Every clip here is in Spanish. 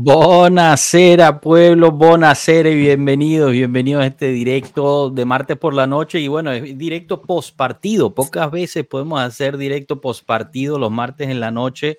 Bonacera, pueblo, bonacera y bienvenidos, bienvenidos a este directo de martes por la noche. Y bueno, es directo post partido. Pocas veces podemos hacer directo post partido los martes en la noche,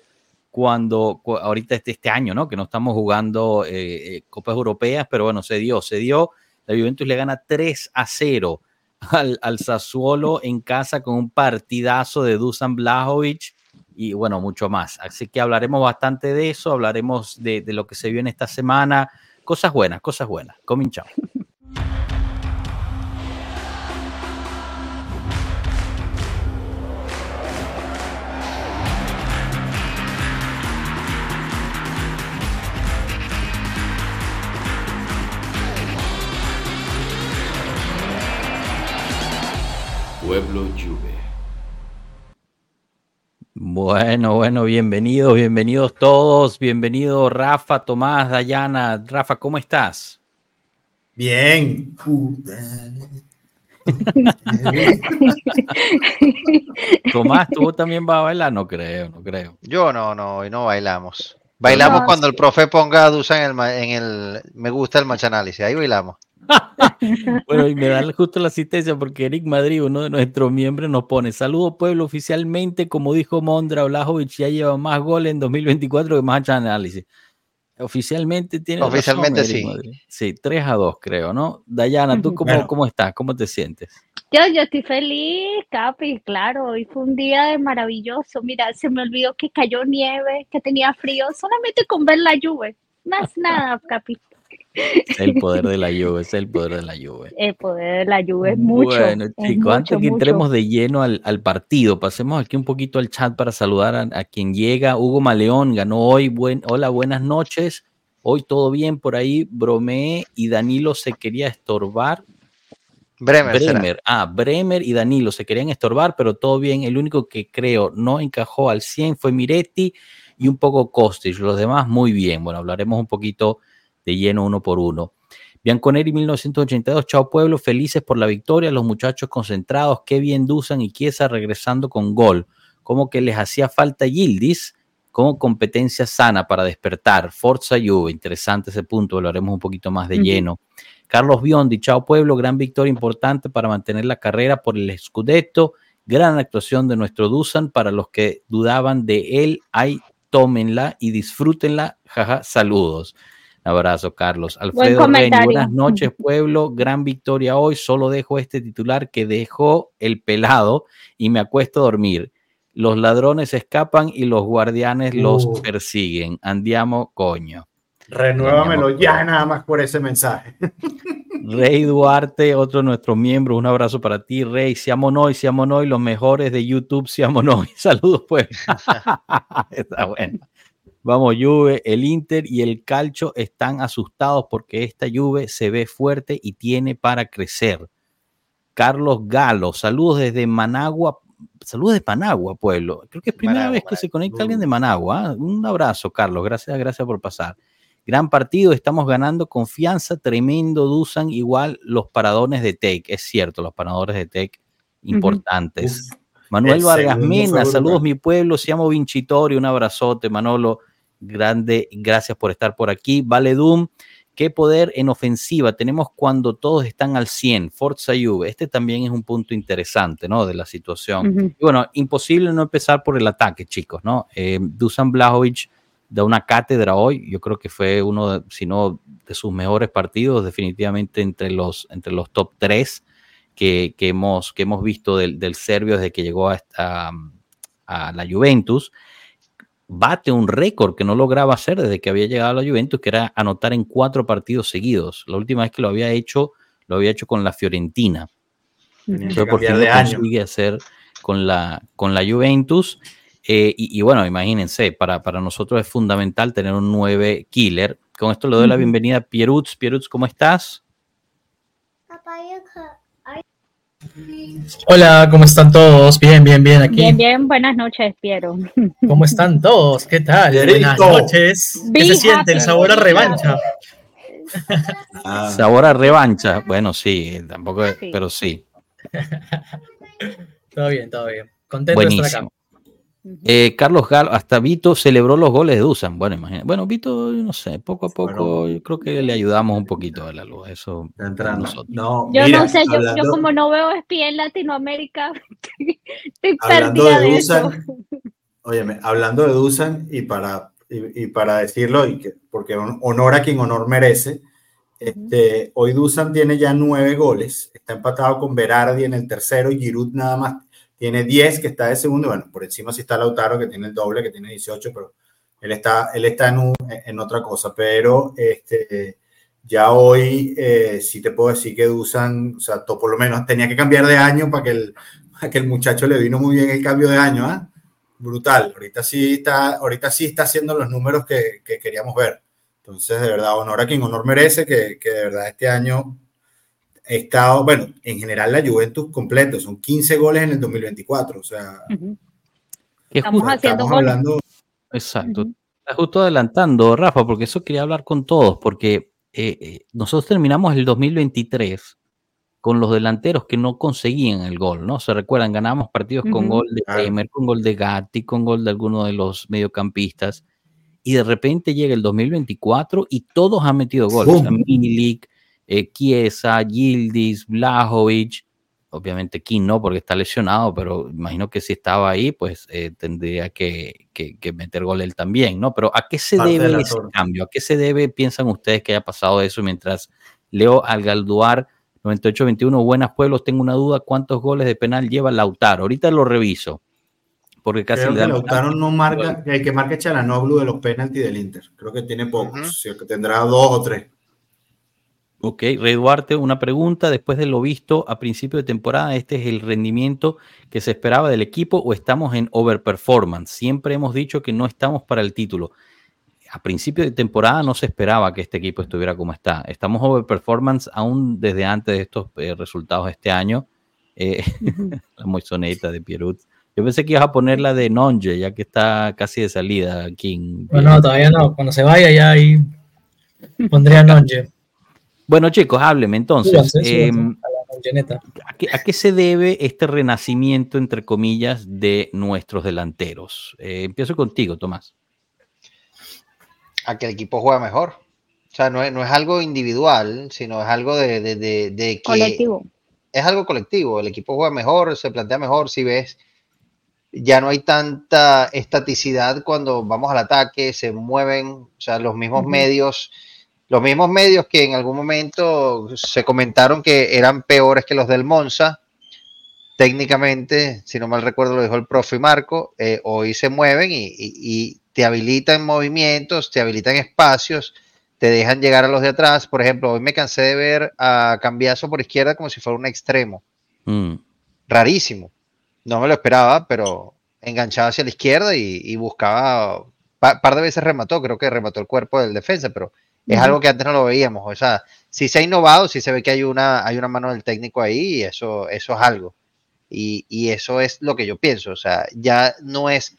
cuando ahorita este, este año, ¿no? Que no estamos jugando eh, eh, Copas Europeas, pero bueno, se dio, se dio. La Juventus le gana 3 a 0 al, al Sassuolo en casa con un partidazo de Dusan Blajovic y bueno, mucho más. Así que hablaremos bastante de eso, hablaremos de, lo que se vio en esta semana, cosas buenas, cosas buenas. Comin chao. Bueno, bueno, bienvenidos, bienvenidos todos, bienvenido Rafa, Tomás, Dayana. Rafa, ¿cómo estás? Bien. Tomás, ¿tú también vas a bailar? No creo, no creo. Yo no, no, hoy no bailamos. Bailamos cuando el profe ponga a Dusa en el, en el me gusta el match análisis, ahí bailamos. bueno, y me da justo la asistencia porque Eric Madrid, uno de nuestros miembros, nos pone: Saludo, pueblo. Oficialmente, como dijo Mondra Olajovic, ya lleva más goles en 2024 que más análisis. Oficialmente tiene. Oficialmente sí. Sí, 3 a 2, creo, ¿no? Dayana, ¿tú cómo, cómo estás? ¿Cómo te sientes? Yo, yo estoy feliz, Capi, claro, hoy fue un día maravilloso. Mira, se me olvidó que cayó nieve, que tenía frío, solamente con ver la lluvia. Más nada, Capi. Es el poder de la lluvia, es el poder de la lluvia. El poder de la lluvia es mucho. Bueno, chicos, antes que entremos de lleno al, al, partido, pasemos aquí un poquito al chat para saludar a, a, quien llega. Hugo Maleón ganó hoy. Buen, hola, buenas noches. Hoy todo bien por ahí. Bromeé y Danilo se quería estorbar. Bremer. Bremer. Ah, Bremer y Danilo se querían estorbar, pero todo bien. El único que creo no encajó al 100 fue Miretti y un poco Kostic. Los demás muy bien. Bueno, hablaremos un poquito de lleno uno por uno. Bianconeri 1982, chao pueblo, felices por la victoria, los muchachos concentrados, qué bien Dusan y Chiesa regresando con gol, como que les hacía falta Gildis como competencia sana para despertar, Forza Juve, interesante ese punto, lo haremos un poquito más de uh -huh. lleno. Carlos Biondi, chao pueblo, gran victoria importante para mantener la carrera por el Scudetto, gran actuación de nuestro Dusan, para los que dudaban de él, ahí tómenla y disfrútenla, jaja, saludos. Abrazo, Carlos. Alfredo Reyes, buenas noches, pueblo. Gran victoria hoy. Solo dejo este titular que dejó el pelado y me acuesto a dormir. Los ladrones escapan y los guardianes uh. los persiguen. Andiamo, coño. Renuévamelo ya, nada más por ese mensaje. Rey Duarte, otro de nuestros miembros, un abrazo para ti, Rey. Seamos hoy, seamos hoy, los mejores de YouTube, seamos hoy. Saludos, pues. Está bueno. Vamos, Juve, el Inter y el Calcio están asustados porque esta Juve se ve fuerte y tiene para crecer. Carlos Galo, saludos desde Managua, saludos de Managua, pueblo. Creo que es primera Managua, vez que se conecta alguien de Managua. ¿eh? Un abrazo, Carlos, gracias, gracias por pasar. Gran partido, estamos ganando confianza, tremendo, Dusan, igual los paradones de Tech, es cierto, los paradores de Tech importantes. Uh -huh. Manuel el Vargas Mena, saludos mi pueblo, se llama Vincitori, un abrazote, Manolo grande, gracias por estar por aquí. Vale Doom, qué poder en ofensiva tenemos cuando todos están al 100. Forza Juve, este también es un punto interesante, ¿no? De la situación. Uh -huh. y bueno, imposible no empezar por el ataque, chicos, ¿no? Eh, Dusan Blajovic da una cátedra hoy, yo creo que fue uno, de, si no de sus mejores partidos, definitivamente entre los, entre los top 3 que, que, hemos, que hemos visto del, del serbio desde que llegó a, a, a la Juventus bate un récord que no lograba hacer desde que había llegado a la Juventus, que era anotar en cuatro partidos seguidos. La última vez que lo había hecho, lo había hecho con la Fiorentina. Entonces, por fin lo consigue hacer con la, con la Juventus. Eh, y, y, bueno, imagínense, para, para nosotros es fundamental tener un 9 killer. Con esto le doy la bienvenida a Pierutz. Pierutz, ¿cómo estás? Hola, ¿cómo están todos? Bien, bien, bien aquí. Bien, bien, buenas noches, Piero. ¿Cómo están todos? ¿Qué tal? Buenas noches. ¿Qué se siente el sabor a revancha? Ah. Sabor a revancha. Bueno, sí, tampoco, sí. pero sí. todo bien, todo bien. Contento de estar acá. Eh, Carlos Galo, hasta Vito celebró los goles de Dusan. Bueno, imagínate. Bueno, Vito, no sé, poco a poco yo creo que le ayudamos un poquito a la luz. Eso No, yo no sé, yo, como no veo espía en Latinoamérica, estoy perdida de, eso. Óyeme, hablando de Dusan y para, y, para decirlo, y que, porque honor a quien honor merece, este, hoy Dusan tiene ya nueve goles, está empatado con Berardi en el tercero y Giroud nada más tiene 10 que está de segundo, bueno, por encima sí está Lautaro que tiene el doble, que tiene 18, pero él está, él está en, en otra cosa, pero este, ya hoy eh, sí te puedo decir que Dusan, o sea, por lo menos tenía que cambiar de año para que el, que el muchacho le vino muy bien el cambio de año, ¿ah? Brutal, ahorita sí, está, ahorita sí está haciendo los números que, que, queríamos ver. Entonces, de verdad, honor a quien honor merece, que, que de verdad este año estado, bueno, en general la Juventus completo, son 15 goles en el 2024, o sea... Estamos haciendo hablando... Exacto. justo adelantando, Rafa, porque eso quería hablar con todos, porque eh, eh, nosotros terminamos el 2023 con los delanteros que no conseguían el gol, ¿no? Se recuerdan, ganábamos partidos con gol de Bremer, con gol de Gatti, con gol de alguno de los mediocampistas, y de repente llega el 2024 y todos han metido gol. O sea, Milik, eh, Chiesa, Gildis, Blajovic, obviamente King no porque está lesionado, pero imagino que si estaba ahí, pues eh, tendría que, meter gol él también, ¿no? Pero ¿a qué se debe ese cambio? ¿A qué se debe, piensan ustedes, que haya pasado eso mientras leo al Galduar 98-21, Buenas Pueblos, tengo una duda, ¿cuántos goles de penal lleva Lautaro? Ahorita lo reviso. Porque casi Creo que Lautaro no marca, el que marca Chalanoglu de los penaltis del Inter. Creo que tiene pocos, que tendrá dos o tres. Ok, Rey Duarte, una pregunta. Después de lo visto a principio de temporada, ¿este es el rendimiento que se esperaba del equipo o estamos en overperformance? Siempre hemos dicho que no estamos para el título. A principio de temporada no se esperaba que este equipo estuviera como está. Estamos overperformance aún desde antes de estos eh, resultados este año. Eh, la moisoneta de Pierut. Yo pensé que ibas a poner la de Nonje, ya que está casi de salida aquí. Bueno, todavía no. Cuando se vaya ya ahí pondría Nonje. Bueno, chicos, hábleme entonces. Em, a, qué, se debe este renacimiento, entre comillas, de nuestros delanteros? Eh, empiezo contigo, Tomás. A que el equipo juega mejor. O sea, no es, algo individual, sino es algo de, que... Colectivo. Es algo colectivo. El equipo juega mejor, se plantea mejor. Si ves, ya no hay tanta estaticidad cuando vamos al ataque, se mueven, o sea, los mismos medios los mismos medios que en algún momento se comentaron que eran peores que los del Monza, técnicamente, si no mal recuerdo lo dijo el profe Marco, eh, hoy se mueven y, te habilitan movimientos, te habilitan espacios, te dejan llegar a los de atrás. Por ejemplo, hoy me cansé de ver a Cambiazo por izquierda como si fuera un extremo. Mm. Rarísimo. No me lo esperaba, pero enganchaba hacia la izquierda y, buscaba, un par de veces remató, creo que remató el cuerpo del defensa, pero es algo que antes no lo veíamos. O sea, si se ha innovado, si se ve que hay una, hay una mano del técnico ahí y eso, eso es algo. Y, y, eso es lo que yo pienso. O sea, ya no es,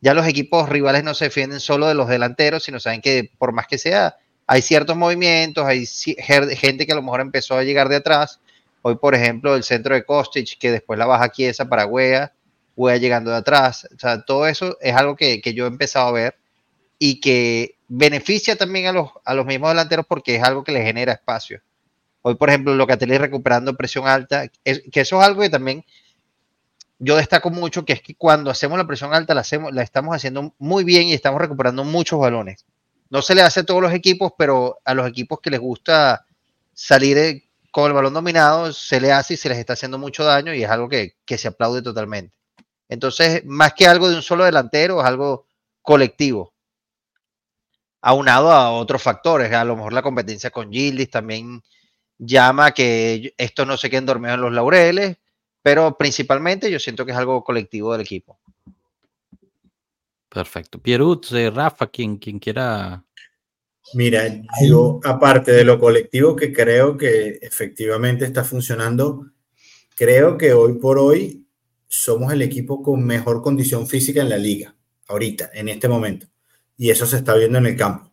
ya los equipos rivales no se defienden solo de los delanteros, sino saben que por más que sea, hay ciertos movimientos, hay gente que a lo mejor empezó a llegar de atrás. Hoy, por ejemplo, el centro de Kostic, que después la baja Chiesa para Wea, Wea llegando de atrás. O sea, todo eso es algo que, que yo he empezado a ver y que beneficia también a los, a los mismos delanteros porque es algo que les genera espacio. Hoy, por ejemplo, Locatelli recuperando presión alta, es, que eso es algo que también yo destaco mucho, que es que cuando hacemos la presión alta la, hacemos, la estamos haciendo muy bien y estamos recuperando muchos balones. No se le hace a todos los equipos, pero a los equipos que les gusta salir eh, con el balón dominado, se le hace y se les está haciendo mucho daño y es algo que, que se aplaude totalmente. Entonces, más que algo de un solo delantero, es algo colectivo aunado a otros factores. A lo mejor la competencia con Gildis también llama a que esto no se queden dormidos en los laureles, pero principalmente yo siento que es algo colectivo del equipo. Perfecto. Pierut, eh, Rafa, quien, quien quiera. Mira, yo aparte de lo colectivo que creo que efectivamente está funcionando, creo que hoy por hoy somos el equipo con mejor condición física en la liga, ahorita, en este momento y eso se está viendo en el campo.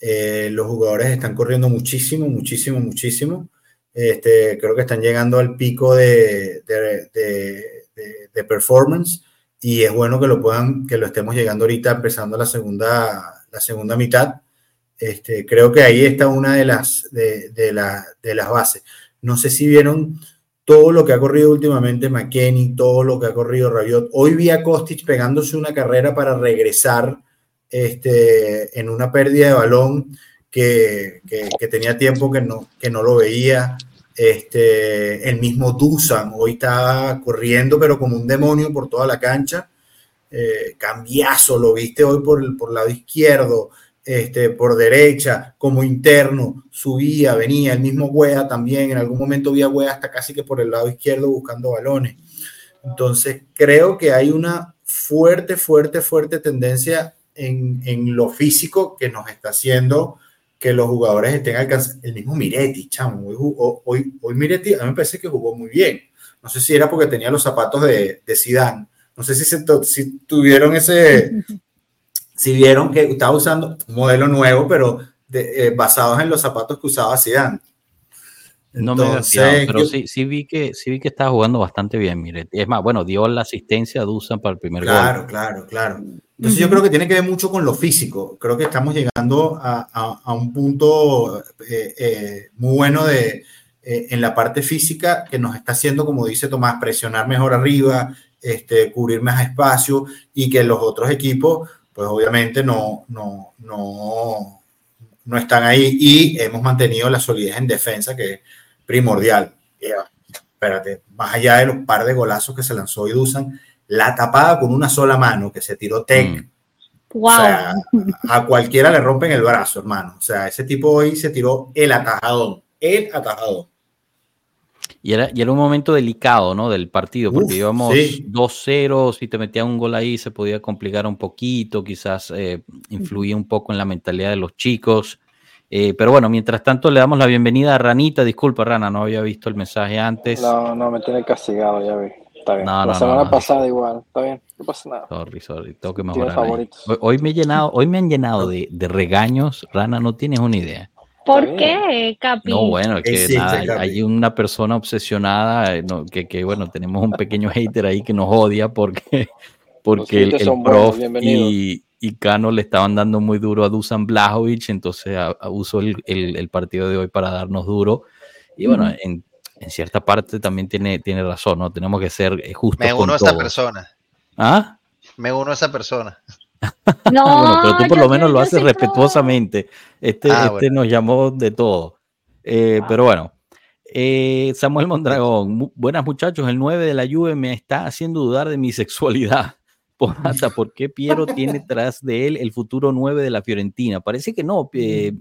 Eh, los jugadores están corriendo muchísimo, muchísimo, muchísimo. Este, creo que están llegando al pico de, de, performance y es bueno que lo puedan, que lo estemos llegando ahorita empezando la segunda, la segunda mitad. Este, creo que ahí está una de las, de, la, las bases. No sé si vieron todo lo que ha corrido últimamente McKenny, todo lo que ha corrido Rabiot. Hoy vi a Kostic pegándose una carrera para regresar este, en una pérdida de balón que, que, tenía tiempo que no, que no lo veía. Este, el mismo Dusan hoy está corriendo, pero como un demonio por toda la cancha. Eh, cambiazo, lo viste hoy por el por lado izquierdo, este, por derecha, como interno, subía, venía. El mismo Wea también, en algún momento vi a Wea hasta casi que por el lado izquierdo buscando balones. Entonces, creo que hay una fuerte, fuerte, fuerte tendencia en, en lo físico que nos está haciendo que los jugadores estén alcanzando. El mismo Miretti, chamo. Hoy, hoy, hoy, Miretti, a mí me parece que jugó muy bien. No sé si era porque tenía los zapatos de, de Zidane. No sé si, se, si tuvieron ese. si vieron que estaba usando un modelo nuevo, pero de, eh, basados en los zapatos que usaba Zidane. No Entonces, me pero sí, sí, vi que, sí vi que estaba jugando bastante bien, Miretti. Es más, bueno, dio la asistencia a Dusan para el primer gol. Claro, claro, claro. Entonces yo creo que tiene que ver mucho con lo físico. Creo que estamos llegando a, a, un punto eh, eh, muy bueno de, eh, en la parte física que nos está haciendo, como dice Tomás, presionar mejor arriba, este, cubrir más espacio y que los otros equipos, pues obviamente no, no, no, no están ahí y hemos mantenido la solidez en defensa que es primordial. espérate, más allá de los par de golazos que se lanzó Dusan la tapada con una sola mano que se tiró Tech. Mm. O sea, a cualquiera le rompen el brazo, hermano. O sea, ese tipo hoy se tiró el atajadón, el atajadón. Y era, y era un momento delicado, ¿no? Del partido, porque íbamos 2-0, si te metía un gol ahí se podía complicar un poquito, quizás eh, influía un poco en la mentalidad de los chicos. Eh, pero bueno, mientras tanto le damos la bienvenida a Ranita. Disculpa, Rana, no había visto el mensaje antes. No, no, me tiene castigado, ya vi la semana pasada igual, está bien, no pasa nada. Sorry, sorry, tengo que mejorar. Hoy, me he llenado, hoy me han llenado de, de, regaños, Rana, no tienes una idea. ¿Por qué, Capi? No, bueno, que nada, hay una persona obsesionada, eh, que, que, bueno, tenemos un pequeño hater ahí que nos odia porque, porque el, prof y, y Cano le estaban dando muy duro a Dusan Blajovic, entonces usó el, el, el, partido de hoy para darnos duro. Y bueno, en en cierta parte también tiene, tiene razón, ¿no? Tenemos que ser eh, justos. Me uno a esa persona. ¿Ah? Me uno a esa persona. No, pero tú por lo menos lo haces respetuosamente. Este, ah, este nos llamó de todo. Eh, pero bueno, eh, Samuel Mondragón, buenas muchachos, el 9 de la Juve me está haciendo dudar de mi sexualidad. Porata, ¿por qué Piero tiene tras de él el futuro 9 de la Fiorentina? Parece que no,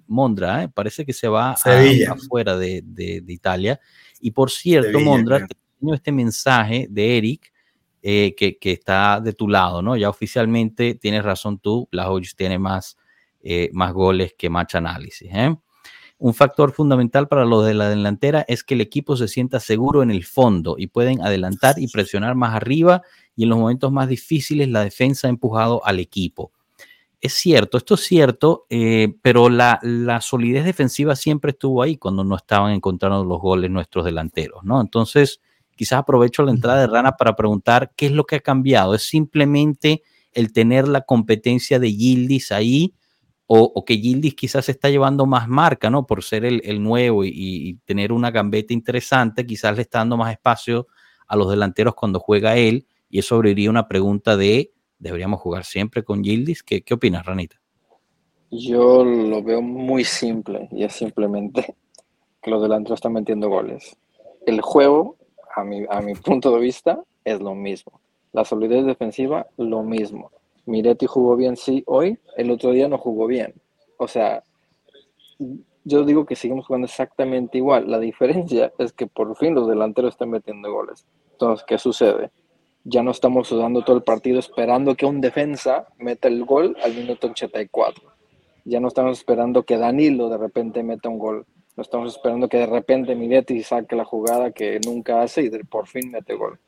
Mondra, parece que se va afuera de, de, de Italia. Y por cierto, Mondra, tengo este mensaje de Eric eh, que, que, está de tu lado, ¿no? Ya oficialmente tienes razón tú, la Hodges tiene más, eh, más goles que match análisis. ¿eh? Un factor fundamental para lo de la delantera es que el equipo se sienta seguro en el fondo y pueden adelantar y presionar más arriba y en los momentos más difíciles la defensa ha empujado al equipo es cierto, esto es cierto, eh, pero la, solidez defensiva siempre estuvo ahí cuando no estaban encontrando los goles nuestros delanteros, ¿no? Entonces, quizás aprovecho la entrada de Rana para preguntar qué es lo que ha cambiado. ¿Es simplemente el tener la competencia de Gildis ahí o, que Gildis quizás está llevando más marca, ¿no? Por ser el, nuevo y, y, tener una gambeta interesante, quizás le está dando más espacio a los delanteros cuando juega él y eso abriría una pregunta de deberíamos jugar siempre con Gildis. ¿Qué, qué opinas, Ranita? Yo lo veo muy simple y es simplemente que los delanteros están metiendo goles. El juego, a mi, a mi punto de vista, es lo mismo. La solidez defensiva, lo mismo. Miretti jugó bien, sí, hoy, el otro día no jugó bien. O sea, yo digo que seguimos jugando exactamente igual. La diferencia es que por fin los delanteros están metiendo goles. Entonces, ¿qué sucede? Ya no estamos sudando todo el partido esperando que un defensa meta el gol al minuto 84. Ya no estamos esperando que Danilo de repente meta un gol. No estamos esperando que de repente Miretti saque la jugada que nunca hace y por fin mete gol.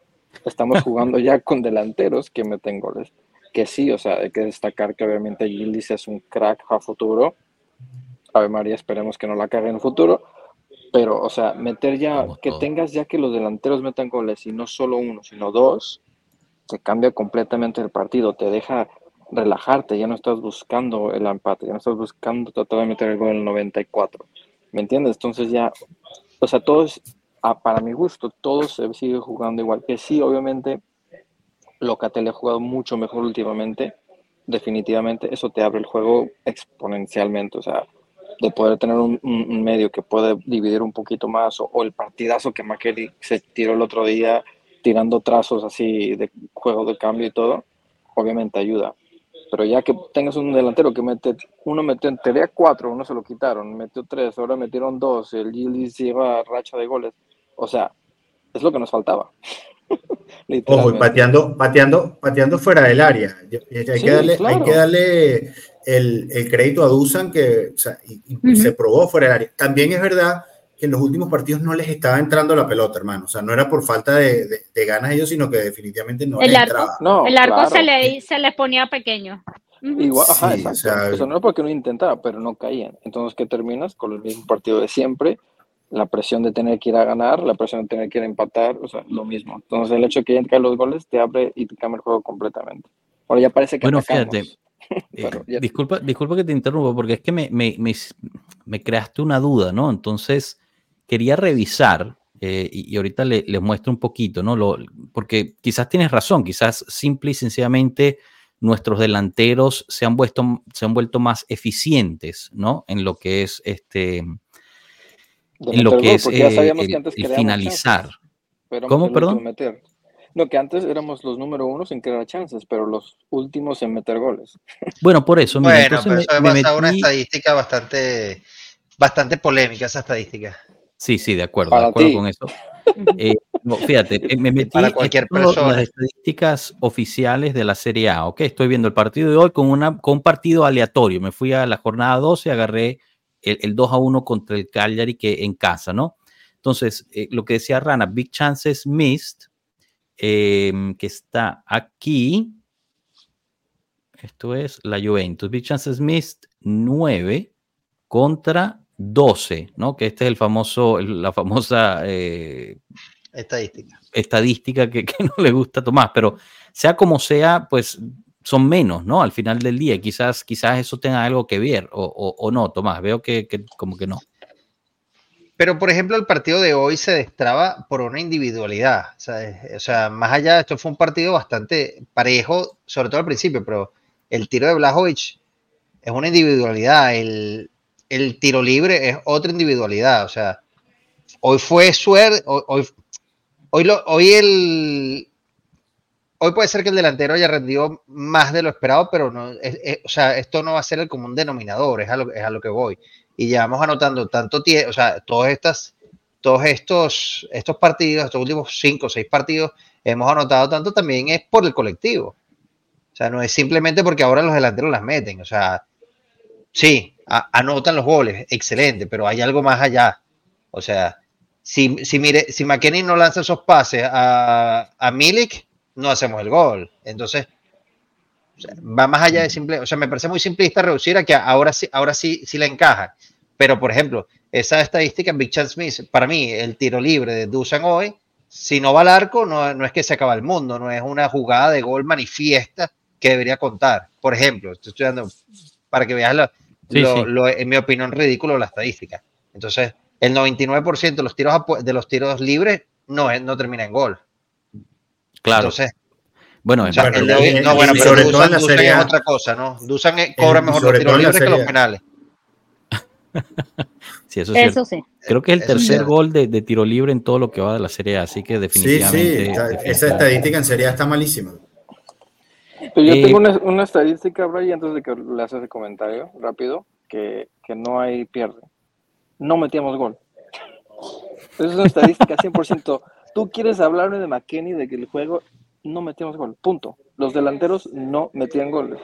Estamos jugando ya con delanteros que meten goles. Que sí, o sea, hay que destacar que obviamente Gildis es un crack a futuro. Ave María, esperemos que no la cague en el futuro. Pero, o sea, meter ya, que tengas ya que los delanteros metan goles y no solo uno, sino dos, te cambia completamente el partido, te deja relajarte, ya no estás buscando el empate, ya no estás buscando tratar de meter el en el 94. ¿Me entiendes? Entonces ya, o sea, todos, para mi gusto, todos se sigue jugando igual. Que sí, obviamente, Locatel ha jugado mucho mejor últimamente, definitivamente, eso te abre el juego exponencialmente, o sea, de poder tener un, medio que puede dividir un poquito más, o, el partidazo que McKelly se tiró el otro día, tirando trazos así de juego de cambio y todo, obviamente ayuda. Pero ya que tengas un delantero que mete, uno metió, tenía cuatro, uno se lo quitaron, metió tres, ahora metieron dos, el Gilles lleva racha de goles. O sea, es lo que nos faltaba. Ojo, y pateando, pateando, pateando fuera del área. Hay, que, darle, hay que darle el, el, crédito a Dusan que o sea, se probó fuera del área. También es verdad que en los últimos partidos no les estaba entrando la pelota, hermano. O sea, no era por falta de, de, ganas ellos, sino que definitivamente no el les arco, entraba. el arco se, le, se le ponía pequeño. Igual, ajá, O sea, no es porque no intentaba, pero no caían. Entonces, ¿qué terminas? Con el mismo partido de siempre, la presión de tener que ir a ganar, la presión de tener que ir a empatar, o sea, lo mismo. Entonces, el hecho de que entren los goles te abre y te cambia el juego completamente. Ahora ya parece que Bueno, fíjate, eh, disculpa, disculpa que te interrumpa, porque es que me, me, me, me creaste una duda, ¿no? Entonces, quería revisar, eh, y, ahorita les muestro un poquito, ¿no? Lo, porque quizás tienes razón, quizás simple y sencillamente nuestros delanteros se han, vuelto, se han vuelto más eficientes, ¿no? En lo que es este. En lo que es eh, el, finalizar. ¿Cómo, perdón? No, que antes éramos los número uno en crear chances, pero los últimos en meter goles. Bueno, por eso. Bueno, pero eso es una estadística bastante, bastante polémica, esa estadística. Sí, sí, de acuerdo, de acuerdo con eso. Eh, fíjate, me metí Para cualquier en las estadísticas oficiales de la Serie A, ¿ok? Estoy viendo el partido de hoy con, una, con un partido aleatorio. Me fui a la jornada 12 y agarré el, 2 a 1 contra el Cagliari que en casa, ¿no? Entonces, eh, lo que decía Rana, Big Chances Missed, em, que está aquí. Esto es la Juventus. Big Chances Missed 9 contra 12, ¿no? Que este es el famoso, la famosa eh, estadística. Estadística que, no le gusta a Tomás, pero sea como sea, pues son menos, ¿no? Al final del día, quizás, quizás eso tenga algo que ver, o, no, Tomás, veo que, como que no. Pero, por ejemplo, el partido de hoy se destraba por una individualidad. O sea, más allá, esto fue un partido bastante parejo, sobre todo al principio, pero el tiro de Blajovic es una individualidad. El, el tiro libre es otra individualidad. O sea, hoy fue suerte, hoy, hoy, el... Hoy puede ser que el delantero haya rendido más de lo esperado, pero no, o sea, esto no va a ser el común denominador, es a lo, es a lo que voy. Y ya vamos anotando tanto tiempo, o sea, todas estas, todos estos, estos partidos, estos últimos cinco o seis partidos, hemos anotado tanto también es por el colectivo. O sea, no es simplemente porque ahora los delanteros las meten. O sea, sí, anotan los goles, excelente, pero hay algo más allá. O sea, si, si, mire, si no lanza esos pases a, a Milik, no hacemos el gol. Entonces, va más allá de simple, o sea, me parece muy simplista reducir a que ahora sí, ahora sí, sí le encaja. Pero, por ejemplo, esa estadística en Big Chance Smith, para mí, el tiro libre de Dusan hoy, si no va al arco, no, no es que se acaba el mundo, no es una jugada de gol manifiesta que debería contar. Por ejemplo, estoy estudiando para que veas la, lo, en mi opinión, ridículo la estadística. Entonces, el 99% de los tiros, de los tiros libres no, no termina en gol. Claro. Entonces, bueno, no, bueno, pero sobre Dusan, todo Dusan es otra cosa, ¿no? Dusan cobra mejor los tiros libres que los penales. sí, eso, eso sí. Creo que es el tercer gol de, de, tiro libre en todo lo que va de la Serie A, así que definitivamente. Sí, sí, esa estadística en Serie A está malísima yo tengo una, una, estadística, Brian, antes de que le haces el comentario rápido, que, que no hay pierde. No metíamos gol. Esa es una estadística 100%. Tú quieres hablarme de McKenny, de que el juego no metíamos gol. Punto. Los delanteros no metían goles.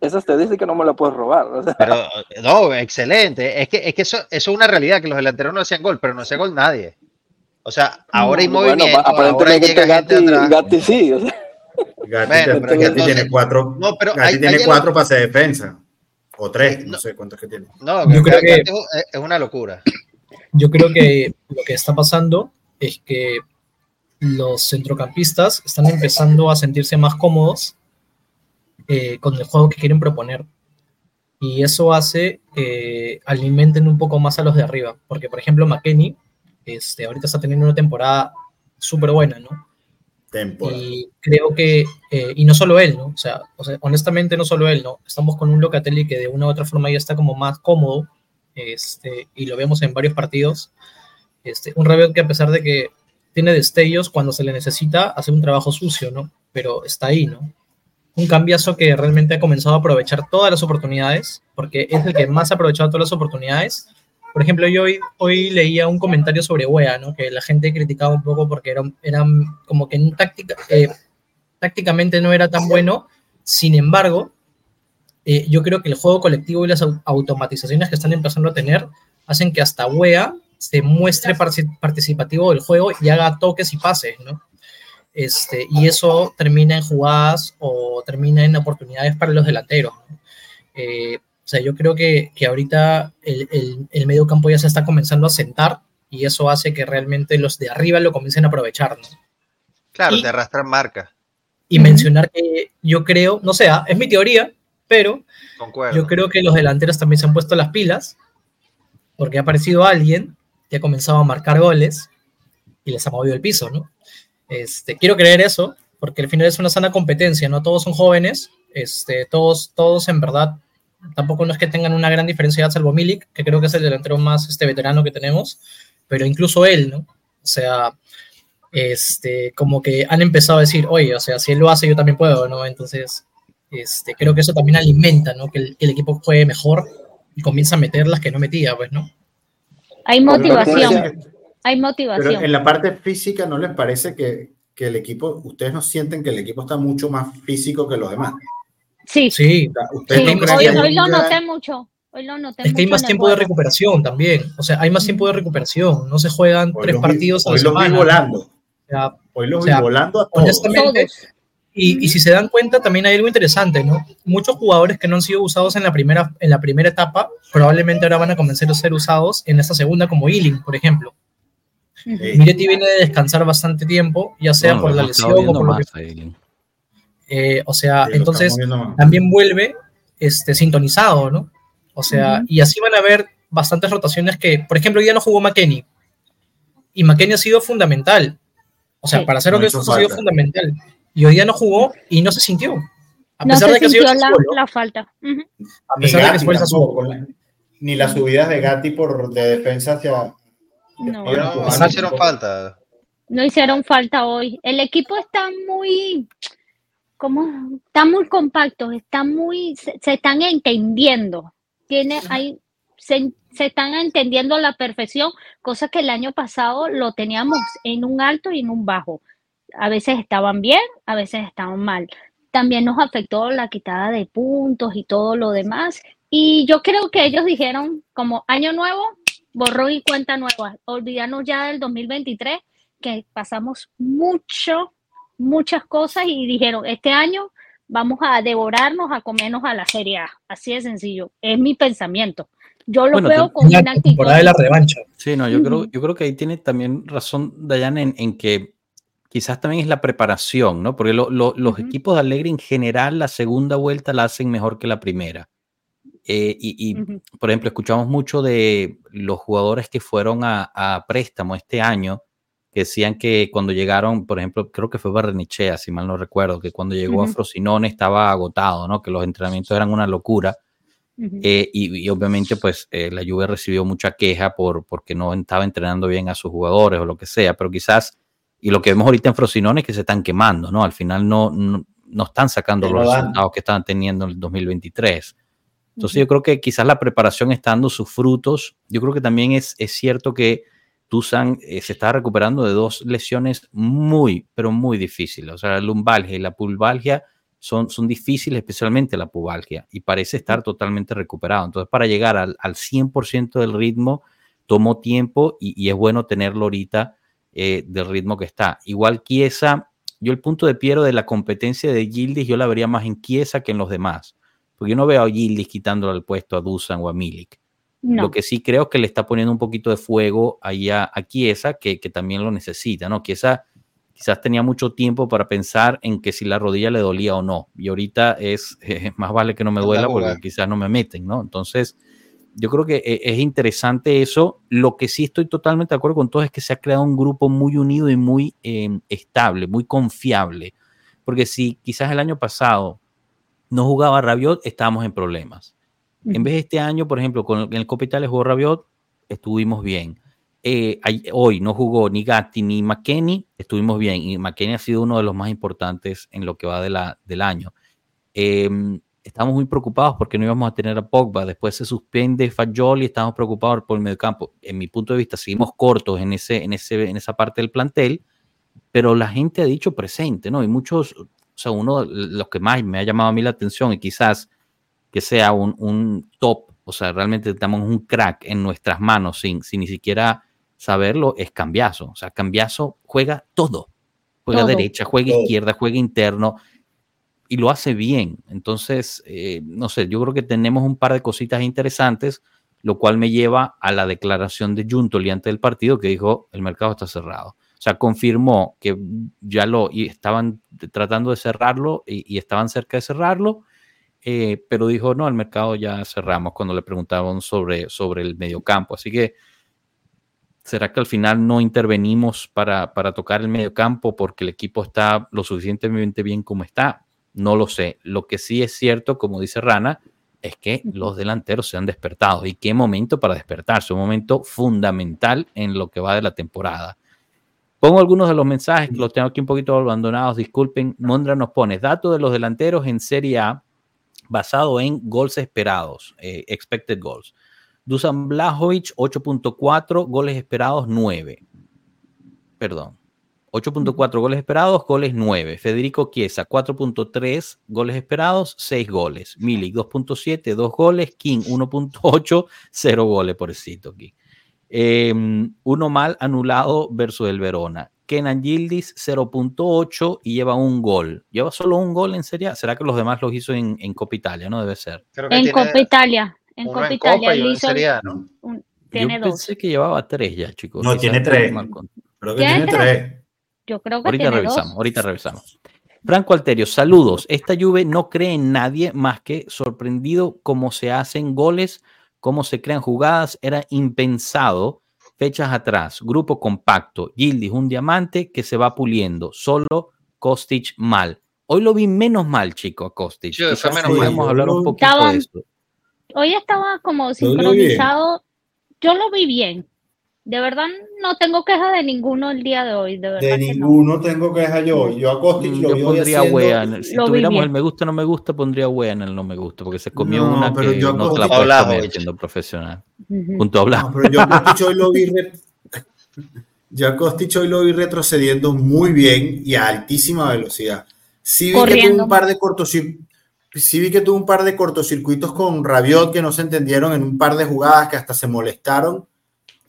Esa estadística no me la puedes robar. Pero, no, excelente. Es que, es que eso, eso, es una realidad, que los delanteros no hacían gol, pero no hacía gol nadie. O sea, ahora hay movimiento. Bueno, aparentemente Gatti, Gatti sí. O sea. Gatti, tiene cuatro, no, pero tiene cuatro pases de defensa. O tres, no, sé cuántos que tiene. No, yo creo que es una locura. Yo creo que lo que está pasando es que los centrocampistas están empezando a sentirse más cómodos eh, con el juego que quieren proponer. Y eso hace que alimenten un poco más a los de arriba. Porque, por ejemplo, McKenny este, ahorita está teniendo una temporada súper buena, ¿no? Y creo que, eh, y no solo él, ¿no? O sea, honestamente no solo él, ¿no? Estamos con un Locatelli que de una u otra forma ya está como más cómodo, este, y lo vemos en varios partidos. Este, un Rabiot que a pesar de que tiene destellos cuando se le necesita, hace un trabajo sucio, ¿no? Pero está ahí, ¿no? Un cambiazo que realmente ha comenzado a aprovechar todas las oportunidades, porque es el que más ha aprovechado todas las oportunidades por ejemplo, yo hoy, hoy leía un comentario sobre Wea, ¿no? que la gente criticaba un poco porque era, era como que en táctica, eh, tácticamente no era tan bueno. Sin embargo, eh, yo creo que el juego colectivo y las automatizaciones que están empezando a tener hacen que hasta Wea se muestre participativo del juego y haga toques y pases, ¿no? Este, y eso termina en jugadas o termina en oportunidades para los delanteros. ¿no? Eh, sea, yo creo que, que ahorita el, el, el, medio campo ya se está comenzando a sentar y eso hace que realmente los de arriba lo comiencen a aprovechar, ¿no? Claro, y, te arrastran marca. Y uh -huh. mencionar que yo creo, no sé, ah, es mi teoría, pero Concuerdo. yo creo que los delanteros también se han puesto las pilas porque ha aparecido alguien que ha comenzado a marcar goles y les ha movido el piso, ¿no? Este, quiero creer eso, porque al final es una sana competencia, ¿no? Todos son jóvenes, este, todos, todos en verdad tampoco no es que tengan una gran diferencia, salvo Milik, que creo que es el delantero más este, veterano que tenemos, pero incluso él, ¿no? O sea, este, como que han empezado a decir, oye, o sea, si él lo hace, yo también puedo, ¿no? Entonces, este, creo que eso también alimenta, ¿no? Que el, que el equipo juegue mejor y comienza a meter las que no metía, pues, ¿no? Hay motivación. Hay motivación. Pero en la parte física, ¿no les parece que, que el equipo, ustedes no sienten que el equipo está mucho más físico que los demás? Sí. Sí. sí. Hoy, hoy, lo noté mucho. Hoy lo noté es que hay más tiempo de recuperación también. O sea, hay más tiempo de recuperación. No se juegan hoy tres partidos vi, a la semana. Hoy los vi volando. O sea, hoy los o sea, vi volando a todos. Honestamente, y, y, si se dan cuenta, también hay algo interesante, ¿no? Muchos jugadores que no han sido usados en la primera, en la primera etapa, probablemente ahora van a comenzar a ser usados en esta segunda, como Ealing, por ejemplo. Sí. Miretti viene de descansar bastante tiempo, ya sea no, por la lesión o por lo que... Eh, o sea, sí, entonces también vuelve este, sintonizado, ¿no? O sea, uh -huh. y así van a haber bastantes rotaciones que, por ejemplo, hoy día no jugó McKenny. Y McKenny ha sido fundamental. O sea, sí. para ser honestos, no ha sido fundamental. Y hoy día no jugó y no se sintió. A pesar no de que sintió ha sido la, la, falta. Uh -huh. A pesar Gatti, de que fue la, Ni las subidas de Gatti por de defensa hacia. No, no, no hicieron falta. No hicieron falta hoy. El equipo está muy como están muy compactos, están muy, se, se están entendiendo, tiene, hay, se, se, están entendiendo a la perfección, cosa que el año pasado lo teníamos en un alto y en un bajo. A veces estaban bien, a veces estaban mal. También nos afectó la quitada de puntos y todo lo demás. Y yo creo que ellos dijeron, como año nuevo, borró y cuenta nueva. Olvidarnos ya del 2023, que pasamos mucho muchas cosas y dijeron, este año vamos a devorarnos, a comernos a la Serie A. Así de sencillo. Es mi pensamiento. Yo lo bueno, veo con una actitud. de la revancha. Sí, no, yo, uh -huh. creo, yo creo que ahí tiene también razón Dayan en, en, que quizás también es la preparación, ¿no? Porque lo, lo, los uh -huh. equipos de Alegre en general la segunda vuelta la hacen mejor que la primera. Eh, y, y uh -huh. por ejemplo, escuchamos mucho de los jugadores que fueron a, a préstamo este año, que decían que cuando llegaron, por ejemplo, creo que fue Barrenichea, si mal no recuerdo, que cuando llegó uh -huh. a Frosinone estaba agotado, ¿no? Que los entrenamientos eran una locura. Uh -huh. eh, y, y, obviamente, pues eh, la Juve recibió mucha queja por porque no estaba entrenando bien a sus jugadores o lo que sea, pero quizás, y lo que vemos ahorita en Frosinone es que se están quemando, ¿no? Al final no, no, no están sacando los resultados que estaban teniendo en el 2023. Entonces, uh -huh. yo creo que quizás la preparación está dando sus frutos. Yo creo que también es, es cierto que Dusan eh, se está recuperando de dos lesiones muy, pero muy difíciles. O sea, la lumbalgia y la pulvalgia son, son difíciles, especialmente la pubalgia, y parece estar totalmente recuperado. Entonces, para llegar al, al 100% del ritmo, tomó tiempo y, y, es bueno tenerlo ahorita eh, del ritmo que está. Igual Chiesa, yo el punto de Piero de la competencia de Gildis, yo la vería más en Chiesa que en los demás. Porque yo no veo a Gildis quitándole el puesto a Dusan o a Milik. No. Lo que sí creo que le está poniendo un poquito de fuego ahí a, a Chiesa, que, que, también lo necesita, ¿no? Chiesa, quizás tenía mucho tiempo para pensar en que si la rodilla le dolía o no. Y ahorita es más vale que no me duela porque quizás no me meten, ¿no? Entonces, yo creo que eh, es interesante eso. Lo que sí estoy totalmente de acuerdo con todo es que se ha creado un grupo muy unido y muy em, estable, muy confiable. Porque si quizás el año pasado no jugaba Rabiot, estábamos en problemas. En vez de este año, por ejemplo, con el, Copital jugó Rabiot, estuvimos bien. Eh, hoy no jugó ni Gatti ni McKenny, estuvimos bien. Y McKenny ha sido uno de los más importantes en lo que va de la, del año. Em, estamos muy preocupados porque no íbamos a tener a Pogba. Después se suspende Fajol y estamos preocupados por el mediocampo. En mi punto de vista, seguimos cortos en, ese, en, ese, en esa parte del plantel, pero la gente ha dicho presente, ¿no? Y muchos, o sea, uno de los que más me ha llamado a mí la atención y quizás que sea un, un top, o sea, realmente tenemos un crack en nuestras manos sin, sin ni siquiera saberlo, es Cambiazo. O sea, Cambiazo juega todo. Juega derecha, juega izquierda, juega interno y lo hace bien. Entonces, eh, no sé, yo creo que tenemos un par de cositas interesantes, lo cual me lleva a la declaración de Juntoli antes del partido que dijo el mercado está cerrado. O sea, confirmó que ya lo y estaban tratando de cerrarlo y, estaban cerca de cerrarlo, eh, pero dijo no, el mercado ya cerramos cuando le preguntaban sobre, sobre el mediocampo. Así que, ¿será que al final no intervenimos para, para tocar el mediocampo porque el equipo está lo suficientemente bien como está? No lo sé. Lo que sí es cierto, como dice Rana, es que los delanteros se han despertado. ¿Y qué momento para despertarse? Un momento fundamental en lo que va de la temporada. Pongo algunos de los mensajes que los tengo aquí un poquito abandonados. Disculpen. Mondra nos pone datos de los delanteros en Serie A basado en goles esperados, eh, expected goals. Dusan Blajovic 8.4, goles esperados 9. Perdón. 8.4 goles esperados, goles 9. Federico Chiesa, 4.3 goles esperados, 6 goles. Milik, 2.7, 2 goles. King, 1.8, 0 goles, por aquí. Eh, uno mal anulado versus el Verona. Kenan Gildis 0.8 y lleva un gol. ¿Lleva solo un gol en Serie ¿Será que los demás los hizo en, en Copa Italia? No debe ser. en Copa Italia. En Copa Italia. En Copa, ¿no? tiene Yo pensé que llevaba tres ya, chicos. No, tiene tres. Creo que tiene tres. Yo creo que ahorita revisamos, ahorita revisamos. Franco Alterio, saludos. Esta Juve no cree en nadie más que sorprendido cómo se hacen goles, cómo se crean jugadas. Era impensado fechas atrás. Grupo compacto. Gildis, un diamante que se va puliendo. Solo Kostic mal. Hoy lo vi menos mal, chico, a Kostic. podemos hablar un poquito de esto. Hoy estaba como sincronizado. Yo lo vi bien de verdad no tengo queja de ninguno el día de hoy. De, verdad de ninguno tengo queja yo. Yo a Costich lo yo pondría wea. Si tuviéramos el me gusta no me gusta, pondría wea en el no me gusta, porque se comió una que no te la puedes comer siendo profesional. Punto hablar. No, pero yo a Costich hoy lo vi yo a Costich hoy lo vi retrocediendo muy bien y a altísima velocidad. Sí vi que tuvo un par de cortocircuitos. Sí vi que tuvo un par de cortocircuitos con Rabiot que no se entendieron en un par de jugadas que hasta se molestaron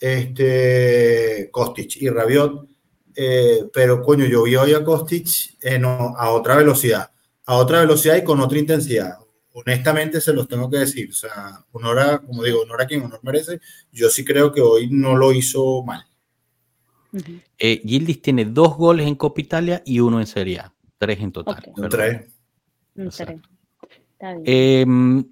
este, Kostic y Rabiot, eh, pero coño, yo vi hoy a Kostic a otra velocidad, a otra velocidad y con otra intensidad. Honestamente se los tengo que decir, o sea, honor como digo, honor a quien honor merece, yo sí creo que hoy no lo hizo mal. Eh, Gildis tiene dos goles en Copa Italia y uno en Serie A, tres en total. Tres. Em,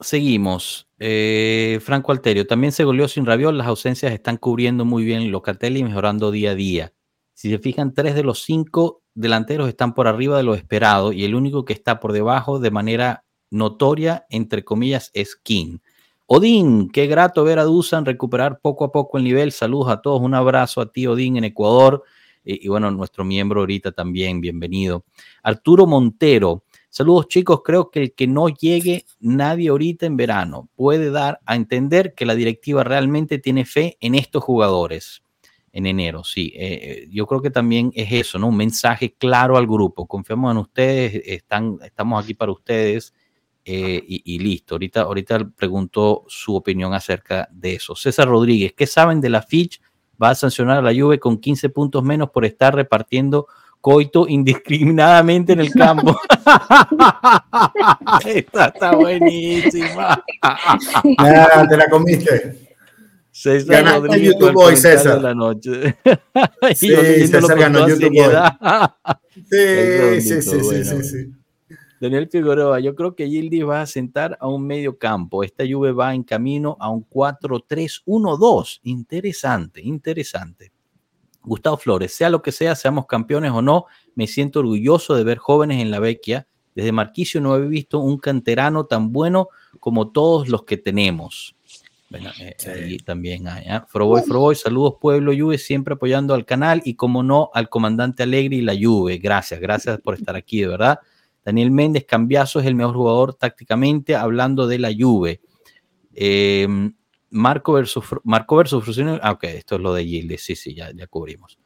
seguimos. Eh, Franco Alterio, también se goleó sin Rabiot, las ausencias están cubriendo muy bien Locatelli y mejorando día a día. Si se fijan, tres de los cinco delanteros están por arriba de lo esperado y el único que está por debajo de manera notoria, entre comillas, es King. Odín, qué grato ver a Dusan recuperar poco a poco el nivel. Saludos a todos, un abrazo a ti, Odín, en Ecuador. Y, y bueno, nuestro miembro ahorita también, bienvenido. Arturo Montero, Saludos chicos, creo que el que no llegue nadie ahorita en verano puede dar a entender que la directiva realmente tiene fe en estos jugadores en enero, sí. Eh, eh, yo creo que también es eso, ¿no? Un mensaje claro al grupo. Confiamos en ustedes, están, estamos aquí para ustedes eh, y, listo. Ahorita, ahorita pregunto su opinión acerca de eso. César Rodríguez, ¿qué saben de la Fitch? Va a sancionar a la Juve con 15 puntos menos por estar repartiendo coito indiscriminadamente en el campo. Esta está buenísima. Te la comiste. César Ganaste Rodríguez YouTube comentario César. de la noche. Sí, César ganó YouTube hoy. seriedad. Sí, sí, sí, sí, bonito, sí, bueno, sí. Daniel Figueroa, yo creo que Gildi va a sentar a un medio campo. Esta Juve va en camino a un 4-3-1-2. Interesante, interesante. Gustavo Flores, sea lo que sea, seamos campeones o no, me siento orgulloso de ver jóvenes en la vecchia. Desde Marquicio no he visto un canterano tan bueno como todos los que tenemos. Bueno, eh, Sí. ahí también hay. ¿ah? Froboy, Froboy, saludos Pueblo Juve, siempre apoyando al canal y como no al comandante Alegre y la Juve. Gracias, gracias por estar aquí, de verdad. Daniel Méndez, Cambiazo es el mejor jugador tácticamente, hablando de la Juve. Eh, Marco versus Marco versus Frusino. Ah, ok, esto es lo de Gildes. Sí, sí, ya, ya cubrimos.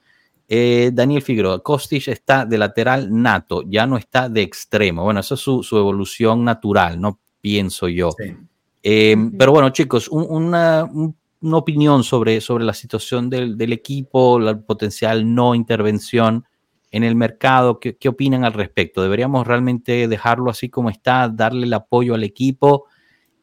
Eh, Daniel Figueroa, Kostic está de lateral nato, ya no está de extremo. Bueno, eso es su, su evolución natural, no pienso yo. Sí. Eh, Ujú. Pero bueno, chicos, un- una, un- una opinión sobre, sobre la situación del, del equipo, la potencial no intervención en el mercado. ¿Qué, qué opinan al respecto? ¿Deberíamos realmente dejarlo así como está, darle el apoyo al equipo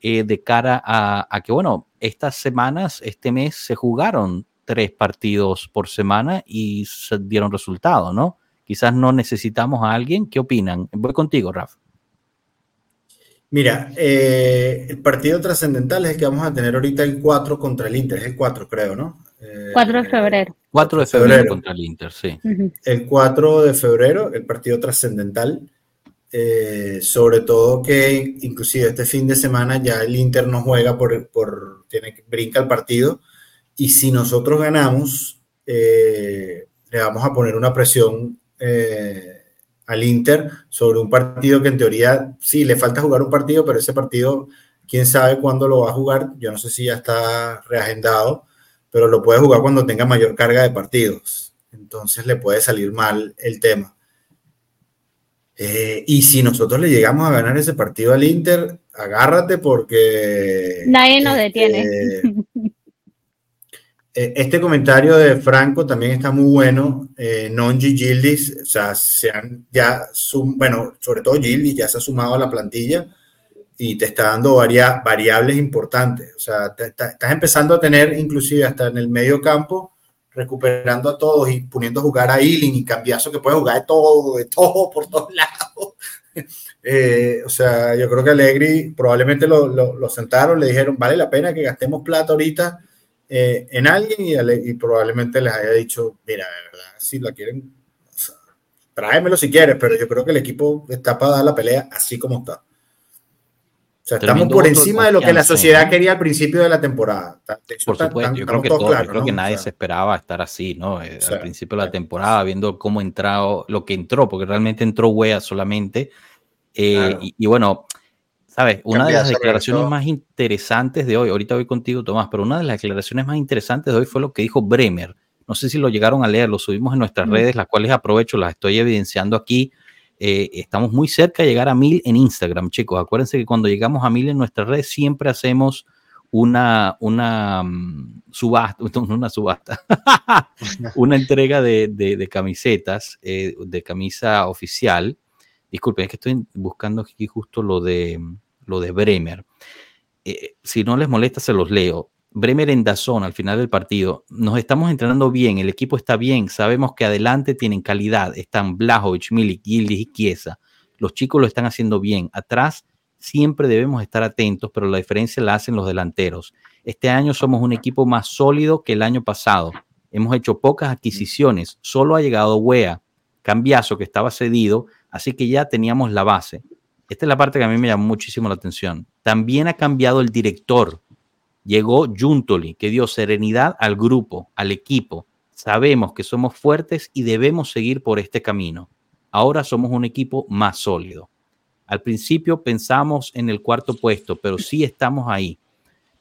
eh, de cara a, a que, bueno, estas semanas, este mes se jugaron tres partidos por semana y se dieron resultados, ¿no? Quizás no necesitamos a alguien. ¿Qué opinan? Voy contigo, Rafa. Mira, eh, el partido trascendental es el que vamos a tener ahorita el 4 contra el Inter, es el 4 creo, ¿no? Eh, 4 de febrero. 4 de febrero, febrero. contra el Inter, sí. El 4 de febrero, el partido trascendental, eh, sobre todo que inclusive este fin de semana ya el Inter no juega por, tiene que brinca el partido y si nosotros ganamos eh, le vamos a poner una presión eh, al Inter sobre un partido que en teoría sí le falta jugar un partido, pero ese partido quién sabe cuándo lo va a jugar, yo no sé si ya está reagendado, pero lo puede jugar cuando tenga mayor carga de partidos. Entonces le puede salir mal el tema. Eh, y si nosotros le llegamos a ganar ese partido al Inter, agárrate porque... Nadie nos este, detiene. eh, Este comentario de Franco también está muy bueno. Eh, non Gildis, o sea, se han ya, sum- bueno, sobre todo Gildis ya se ha sumado a la plantilla y te está dando varia- variables importantes. O sea, te- te- estás empezando a tener, inclusive hasta en el medio campo, recuperando a todos y poniendo a jugar a Ealing y Cambiazo que puede jugar de todo, de todo, por todos lados. Eh, o sea, yo creo que Allegri probablemente lo, lo- sentaron, le dijeron, vale la pena que gastemos plata ahorita eh, en alguien y, y probablemente les haya dicho, mira, de verdad, si la quieren, tráemelo si quieres, pero yo creo que el equipo está para dar la pelea así como está. O sea, estamos por de encima de lo que la sociedad ¿no? quería al principio de la temporada. Eso Por está- supuesto, yo creo que, todo- yo claros, creo que ¿no? nadie O sea, se esperaba estar así, ¿no? Eh, sea, Al principio de la claro. temporada, viendo cómo entrado, lo que entró, porque realmente entró Wea solamente. Eh, Claro. y, y bueno, ¿sabes? Una de las declaraciones regresó. más interesantes de hoy, ahorita voy contigo, Tomás, pero una de las declaraciones más interesantes de hoy fue lo que dijo Bremer. No sé si lo llegaron a leer, lo subimos en nuestras Mm. redes, las cuales aprovecho, las estoy evidenciando aquí. Eh, estamos muy cerca de llegar a mil en Instagram, chicos. Acuérdense que cuando llegamos a mil en nuestras redes siempre hacemos una, una mm, subasta, una subasta, una entrega de, de- de camisetas, eh, de camisa oficial. Disculpen, es que estoy buscando aquí justo lo de, lo de Bremer. Eh, si no les molesta, se los leo. Bremer en Dazón al final del partido. Nos estamos entrenando bien, el equipo está bien, sabemos que adelante tienen calidad. Están Blajovic, Milik, Gildis y Chiesa. Los chicos lo están haciendo bien. Atrás siempre debemos estar atentos, pero la diferencia la hacen los delanteros. Este año somos un equipo más sólido que el año pasado. Hemos hecho pocas adquisiciones, solo ha llegado Wea, Cambiazo que estaba cedido, así que ya teníamos la base. Esta es la parte que a mí me llamó muchísimo la atención. También ha cambiado el director. Llegó Juntoli, que dio serenidad al grupo, al equipo. Sabemos que somos fuertes y debemos seguir por este camino. Ahora somos un equipo más sólido. Al principio pensamos en el cuarto puesto, pero sí estamos ahí.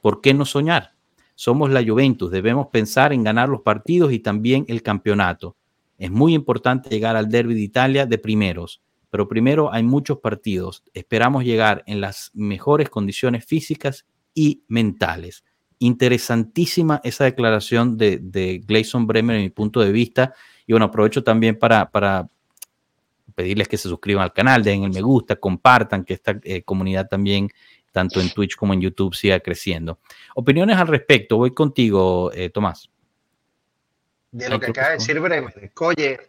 ¿Por qué no soñar? Somos la Juventus, debemos pensar en ganar los partidos y también el campeonato. Es muy importante llegar al Derby de Italia de primeros, pero primero hay muchos partidos. Esperamos llegar en las mejores condiciones físicas y mentales. Interesantísima esa declaración de, de Gleison Bremer en mi punto de vista. Y bueno, aprovecho también para, para pedirles que se suscriban al canal, den el me gusta, compartan, que esta eh, comunidad también tanto en Twitch como en YouTube, siga creciendo. Opiniones al respecto, voy contigo, eh, Tomás. De lo que acaba de decir Bremer, oye.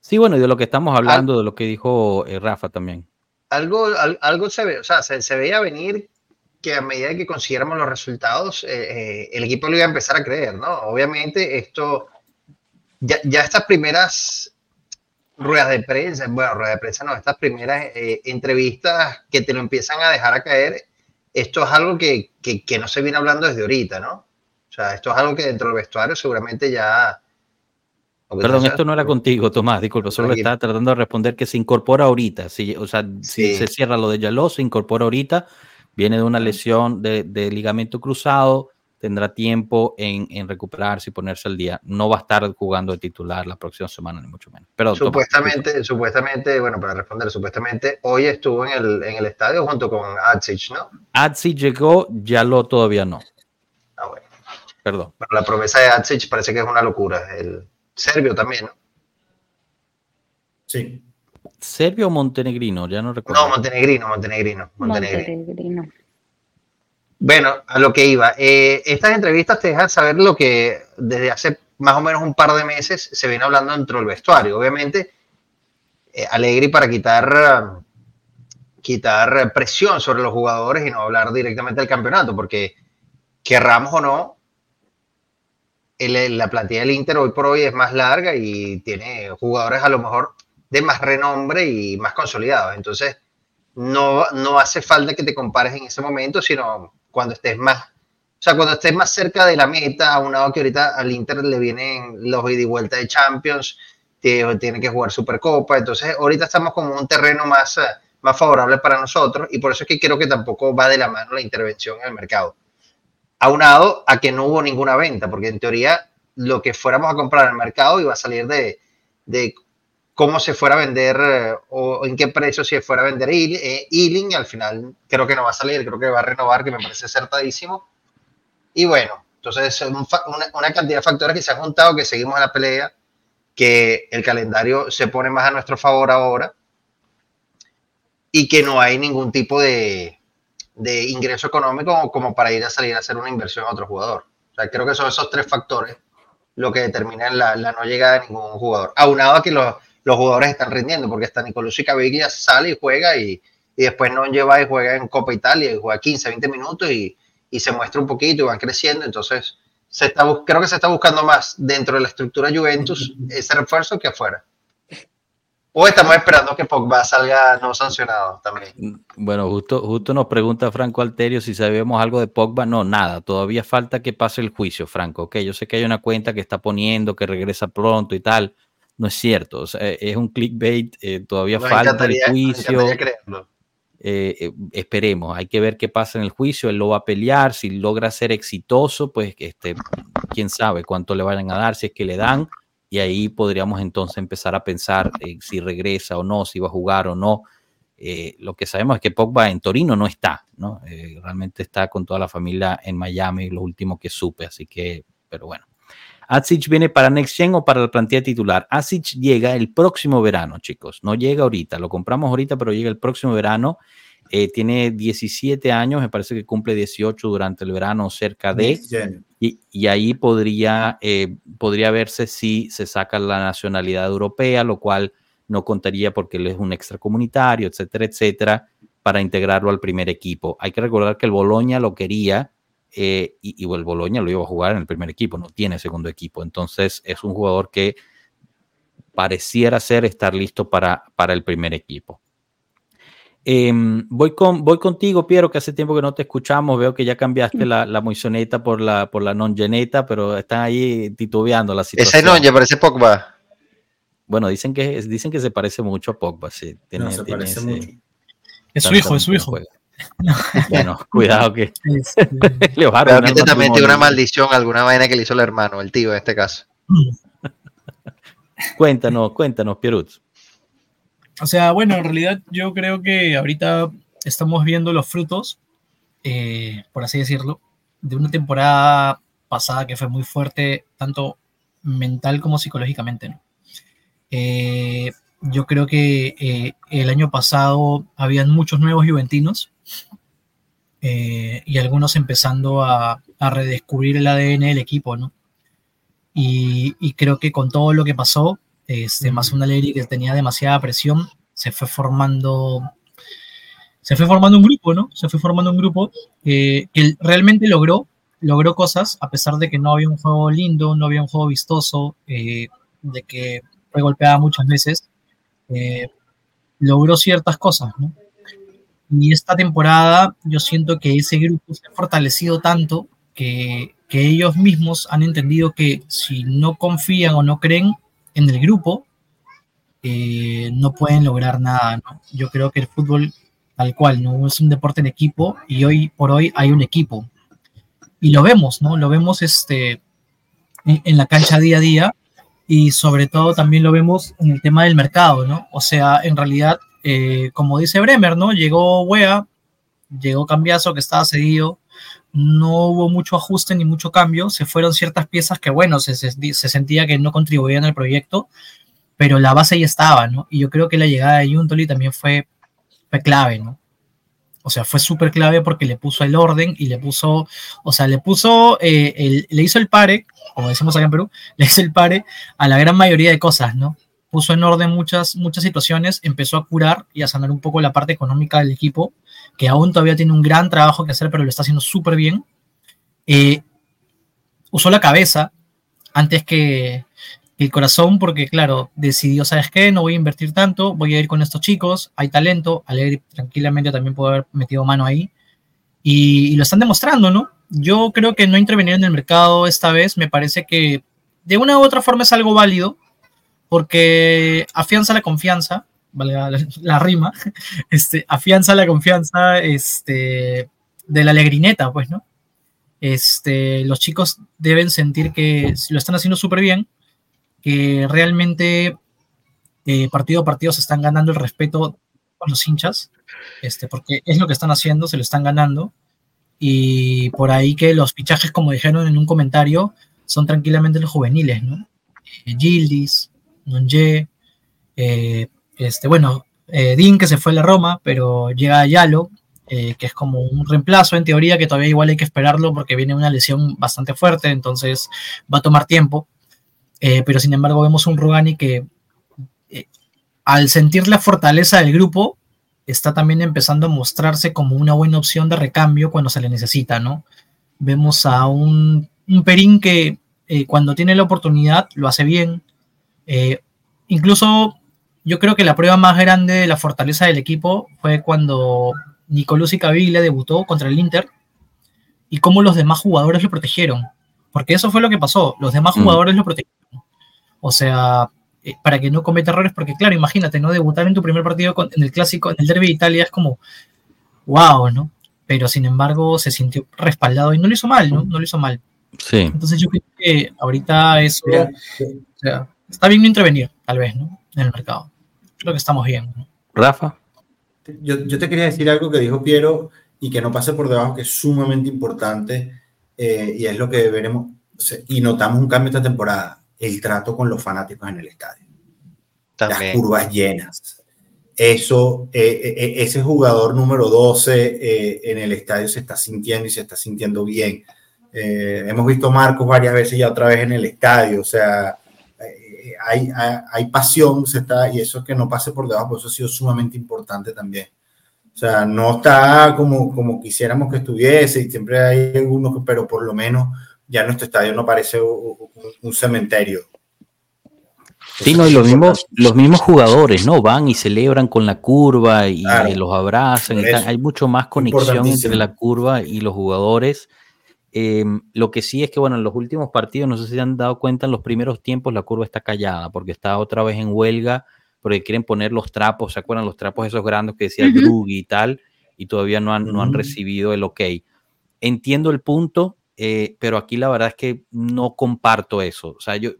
Sí, bueno, y de lo que estamos hablando, de lo que dijo eh, Rafa también. Algo, algo se ve, o sea, se, veía venir que a medida que consiguiéramos los resultados, el equipo lo iba a empezar a creer, ¿no? Obviamente esto, ya, ya estas primeras ruedas de prensa, bueno, ruedas de prensa no, estas primeras eh, entrevistas que te lo empiezan a dejar a caer, esto es algo que, que, no se viene hablando desde ahorita, ¿no? O sea, esto es algo que dentro del vestuario seguramente ya... Perdón, esto no era contigo, Tomás, disculpa, solo estaba tratando de responder que se incorpora ahorita, si, o sea, si se cierra lo de Yaló, se incorpora ahorita, viene de una lesión de, de ligamento cruzado, tendrá tiempo en, recuperarse y ponerse al día. No va a estar jugando de titular la próxima semana, ni mucho menos. Pero, supuestamente, supuestamente, bueno, para responder, supuestamente hoy estuvo en el, en el estadio junto con Atsic, ¿no? Atsic llegó, ya lo todavía no. Ah, bueno. Perdón. la promesa de Atsic parece que es una locura. El serbio también, ¿no? Sí. ¿Serbio o montenegrino? Ya no recuerdo. No, montenegrino, montenegrino. montenegrino. Bueno, a lo que iba. Eh, estas entrevistas te dejan saber lo que desde hace más o menos un par de meses se viene hablando dentro del vestuario. Obviamente, eh, Alegri para quitar, quitar presión sobre los jugadores y no hablar directamente del campeonato, porque querramos o no, la plantilla del Inter hoy por hoy es más larga y tiene jugadores a lo mejor de más renombre y más consolidados. Entonces, no, no hace falta que te compares en ese momento, sino cuando estés más, o sea, cuando estés más cerca de la meta, a un lado que ahorita al Inter le vienen los ida y vuelta de Champions, tiene que jugar Supercopa, entonces ahorita estamos como un terreno más, más favorable para nosotros y por eso es que creo que tampoco va de la mano la intervención en el mercado. Aunado a que no hubo ninguna venta, porque en teoría lo que fuéramos a comprar en el mercado iba a salir de, de cómo se fuera a vender eh, o en qué precio se fuera a vender eh, Ealing, y al final creo que no va a salir, creo que va a renovar, que me parece acertadísimo. Y bueno, entonces una, una, cantidad de factores que se han juntado, que seguimos en la pelea, que el calendario se pone más a nuestro favor ahora y que no hay ningún tipo de, de ingreso económico como para ir a salir a hacer una inversión a otro jugador. O sea, creo que son esos tres factores lo que determinan la, la no llegada de ningún jugador. Aunado a que los los jugadores están rindiendo, porque hasta Nicolás y Caviglia sale y juega y, y, después no lleva y juega en Copa Italia y juega 15, 20 minutos y, y se muestra un poquito y van creciendo. Entonces, se está, creo que se está buscando más dentro de la estructura Juventus ese refuerzo que afuera. O estamos esperando que Pogba salga no sancionado también. Bueno, justo, justo nos pregunta Franco Alterio si sabemos algo de Pogba. No, nada. Todavía falta que pase el juicio, Franco. Ok, yo sé que hay una cuenta que está poniendo que regresa pronto y tal no es cierto. es un clickbait, eh, todavía falta el juicio. Eh, eh, esperemos, hay que ver qué pasa en el juicio. Él lo va a pelear. Si logra ser exitoso, pues este, quién sabe cuánto le vayan a dar, si es que le dan. Y ahí podríamos entonces empezar a pensar si regresa o no, si va a jugar o no. lo que sabemos es que Pogba en Torino no está, ¿no? realmente está con toda la familia en Miami, lo último que supe, así que, pero bueno. Asic viene para Next Gen o para la plantilla titular. Asic llega el próximo verano, chicos. No llega ahorita. Lo compramos ahorita, pero llega el próximo verano. Eh, tiene 17 años, me parece que cumple 18 durante el verano, cerca de. Y, ahí podría, eh, podría verse si se saca la nacionalidad europea, lo cual no contaría porque él es un extracomunitario, etcétera, etcétera, para integrarlo al primer equipo. Hay que recordar que el Boloña lo quería eh, y, el Boloña lo iba a jugar en el primer equipo, no tiene segundo equipo. Entonces es un jugador que pareciera ser estar listo para, para el primer equipo. Em, voy, con, voy contigo, Piero, que hace tiempo que no te escuchamos. Veo que ya cambiaste la, la moisoneta por la, por la non-geneta, pero están ahí titubeando la situación. Ese non ya parece Pogba. Bueno, dicen que, dicen que se parece mucho a Pogba. Sí, tiene, se parece mucho. Es su hijo, es su hijo. Bueno, cuidado que Realmente también tiene una maldición, alguna vaina que le hizo el hermano, el tío en este caso. cuéntanos, cuéntanos, Pierut. O sea, bueno, en realidad yo creo que ahorita estamos viendo los frutos, eh, por así decirlo, de una temporada pasada que fue muy fuerte, tanto mental como psicológicamente. ¿no? Eh, yo creo que eh, el año pasado habían muchos nuevos juventinos eh, y algunos empezando a, redescubrir el ADN del equipo, ¿no? Y, creo que con todo lo que pasó, este, más una ley que tenía demasiada presión, se fue formando se fue formando un grupo, ¿no? Se fue formando un grupo que realmente logró, logró cosas, a pesar de que no había un juego lindo, no había un juego vistoso, eh, de que fue golpeada muchas veces, eh, logró ciertas cosas, ¿no? Y esta temporada yo siento que ese grupo se ha fortalecido tanto que, que ellos mismos han entendido que si no confían o no creen en el grupo, eh, no pueden lograr nada, ¿no? Yo creo que el fútbol tal cual, ¿no? Es un deporte en equipo y hoy por hoy hay un equipo. Y lo vemos, ¿no? Lo vemos este, en, la cancha día a día y sobre todo también lo vemos en el tema del mercado, ¿no? O sea, en realidad, eh, como dice Bremer, ¿no? Llegó Wea, llegó Cambiazo que estaba seguido, no hubo mucho ajuste ni mucho cambio, se fueron ciertas piezas que, bueno, se, se, se sentía que no contribuían al proyecto, pero la base ya estaba, ¿no? Y yo creo que la llegada de Juntoli también fue clave, ¿no? O sea, fue súper clave porque le puso el orden y le puso, o sea, le puso, eh, le hizo el pare, como decimos acá en Perú, le hizo el pare a la gran mayoría de cosas, ¿no? Puso en orden muchas, muchas situaciones, empezó a curar y a sanar un poco la parte económica del equipo, que aún todavía tiene un gran trabajo que hacer, pero lo está haciendo súper bien. Eh, usó la cabeza antes que, el corazón, porque claro, decidió, ¿sabes qué? No voy a invertir tanto, voy a ir con estos chicos, hay talento, Alegre tranquilamente también puede haber metido mano ahí, y, lo están demostrando, ¿no? Yo creo que no intervenir en el mercado esta vez me parece que de una u otra forma es algo válido, porque afianza la confianza, valga la, rima, este, afianza la confianza este, de la alegrineta, pues, ¿no? Este, los chicos deben sentir que lo están haciendo súper bien que realmente eh, partido a partido se están ganando el respeto con los hinchas, este, porque es lo que están haciendo, se lo están ganando. Y por ahí que los fichajes, como dijeron en un comentario, son tranquilamente los juveniles, ¿no? Eh, Gildis, Nonye, eh, este, bueno, eh, Dean que se fue a la Roma, pero llega Yalo, que es como un reemplazo en teoría, que todavía igual hay que esperarlo porque viene una lesión bastante fuerte, entonces va a tomar tiempo. Eh, pero sin embargo vemos un Rugani que eh, al sentir la fortaleza del grupo está también empezando a mostrarse como una buena opción de recambio cuando se le necesita, ¿no? Vemos a un, Perín que eh, cuando tiene la oportunidad lo hace bien. Incluso yo creo que la prueba más grande de la fortaleza del equipo fue cuando Nicolás Caviglia debutó contra el Inter y cómo los demás jugadores lo protegieron. Porque eso fue lo que pasó. Los demás mm. jugadores lo protegieron o sea, eh, para que no cometa errores, porque claro, imagínate, ¿no? Debutar en tu primer partido en el clásico, en el derby de Italia es como, wow, ¿no? Pero sin embargo se sintió respaldado y no lo hizo mal, ¿no? No lo hizo mal. Sí. Entonces yo creo que ahorita eso, o sea, está bien no intervenir, tal vez, ¿no? En el mercado. Creo que estamos bien. Rafa. Yo, yo, te quería decir algo que dijo Piero y que no pase por debajo, que es sumamente importante eh, y es lo que veremos, y notamos un cambio esta temporada el trato con los fanáticos en el estadio. Las curvas llenas. Eso, eh, eh, eh, ese jugador número 12 en el estadio se está sintiendo y se está sintiendo bien. hemos visto Marcos varias veces ya otra vez en el estadio, o sea, hay, hay, pasión, se está, y eso que no pase por debajo, eso ha sido sumamente importante también. O sea, no está como, como quisiéramos que estuviese, y siempre hay algunos, pero por lo menos ya nuestro estadio no parece un, cementerio. Sí, no, y los mismos, los mismos jugadores, ¿no? Van y celebran con la curva y los abrazan. hay mucho más conexión entre la curva y los jugadores. Em, lo que sí es que, bueno, en los últimos partidos, no sé si se han dado cuenta, en los primeros tiempos la curva está callada porque está otra vez en huelga, porque quieren poner los trapos, ¿se acuerdan? Los trapos esos grandes que decía uh y tal, y todavía no han, no han recibido el ok. Entiendo el punto, eh, pero aquí la verdad es que no comparto eso. O sea, yo,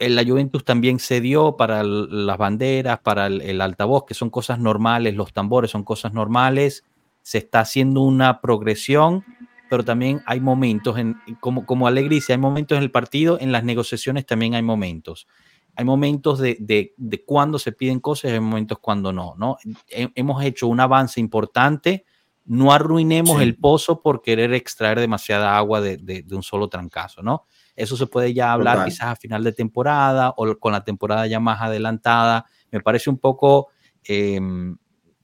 eh, la Juventus también se dio para las banderas, para el, altavoz, que son cosas normales, los tambores son cosas normales, se está haciendo una progresión, pero también hay momentos, en, como, como Alegricia, hay momentos en el partido, en las negociaciones también hay momentos. Hay momentos de, de, de cuando se piden cosas y hay momentos cuando no, ¿no? hemos hecho un avance importante, no arruinemos el pozo por querer extraer demasiada agua de, de, un solo trancazo, ¿no? Eso se puede ya hablar quizás a final de temporada o con la temporada ya más adelantada. Me parece un poco, em,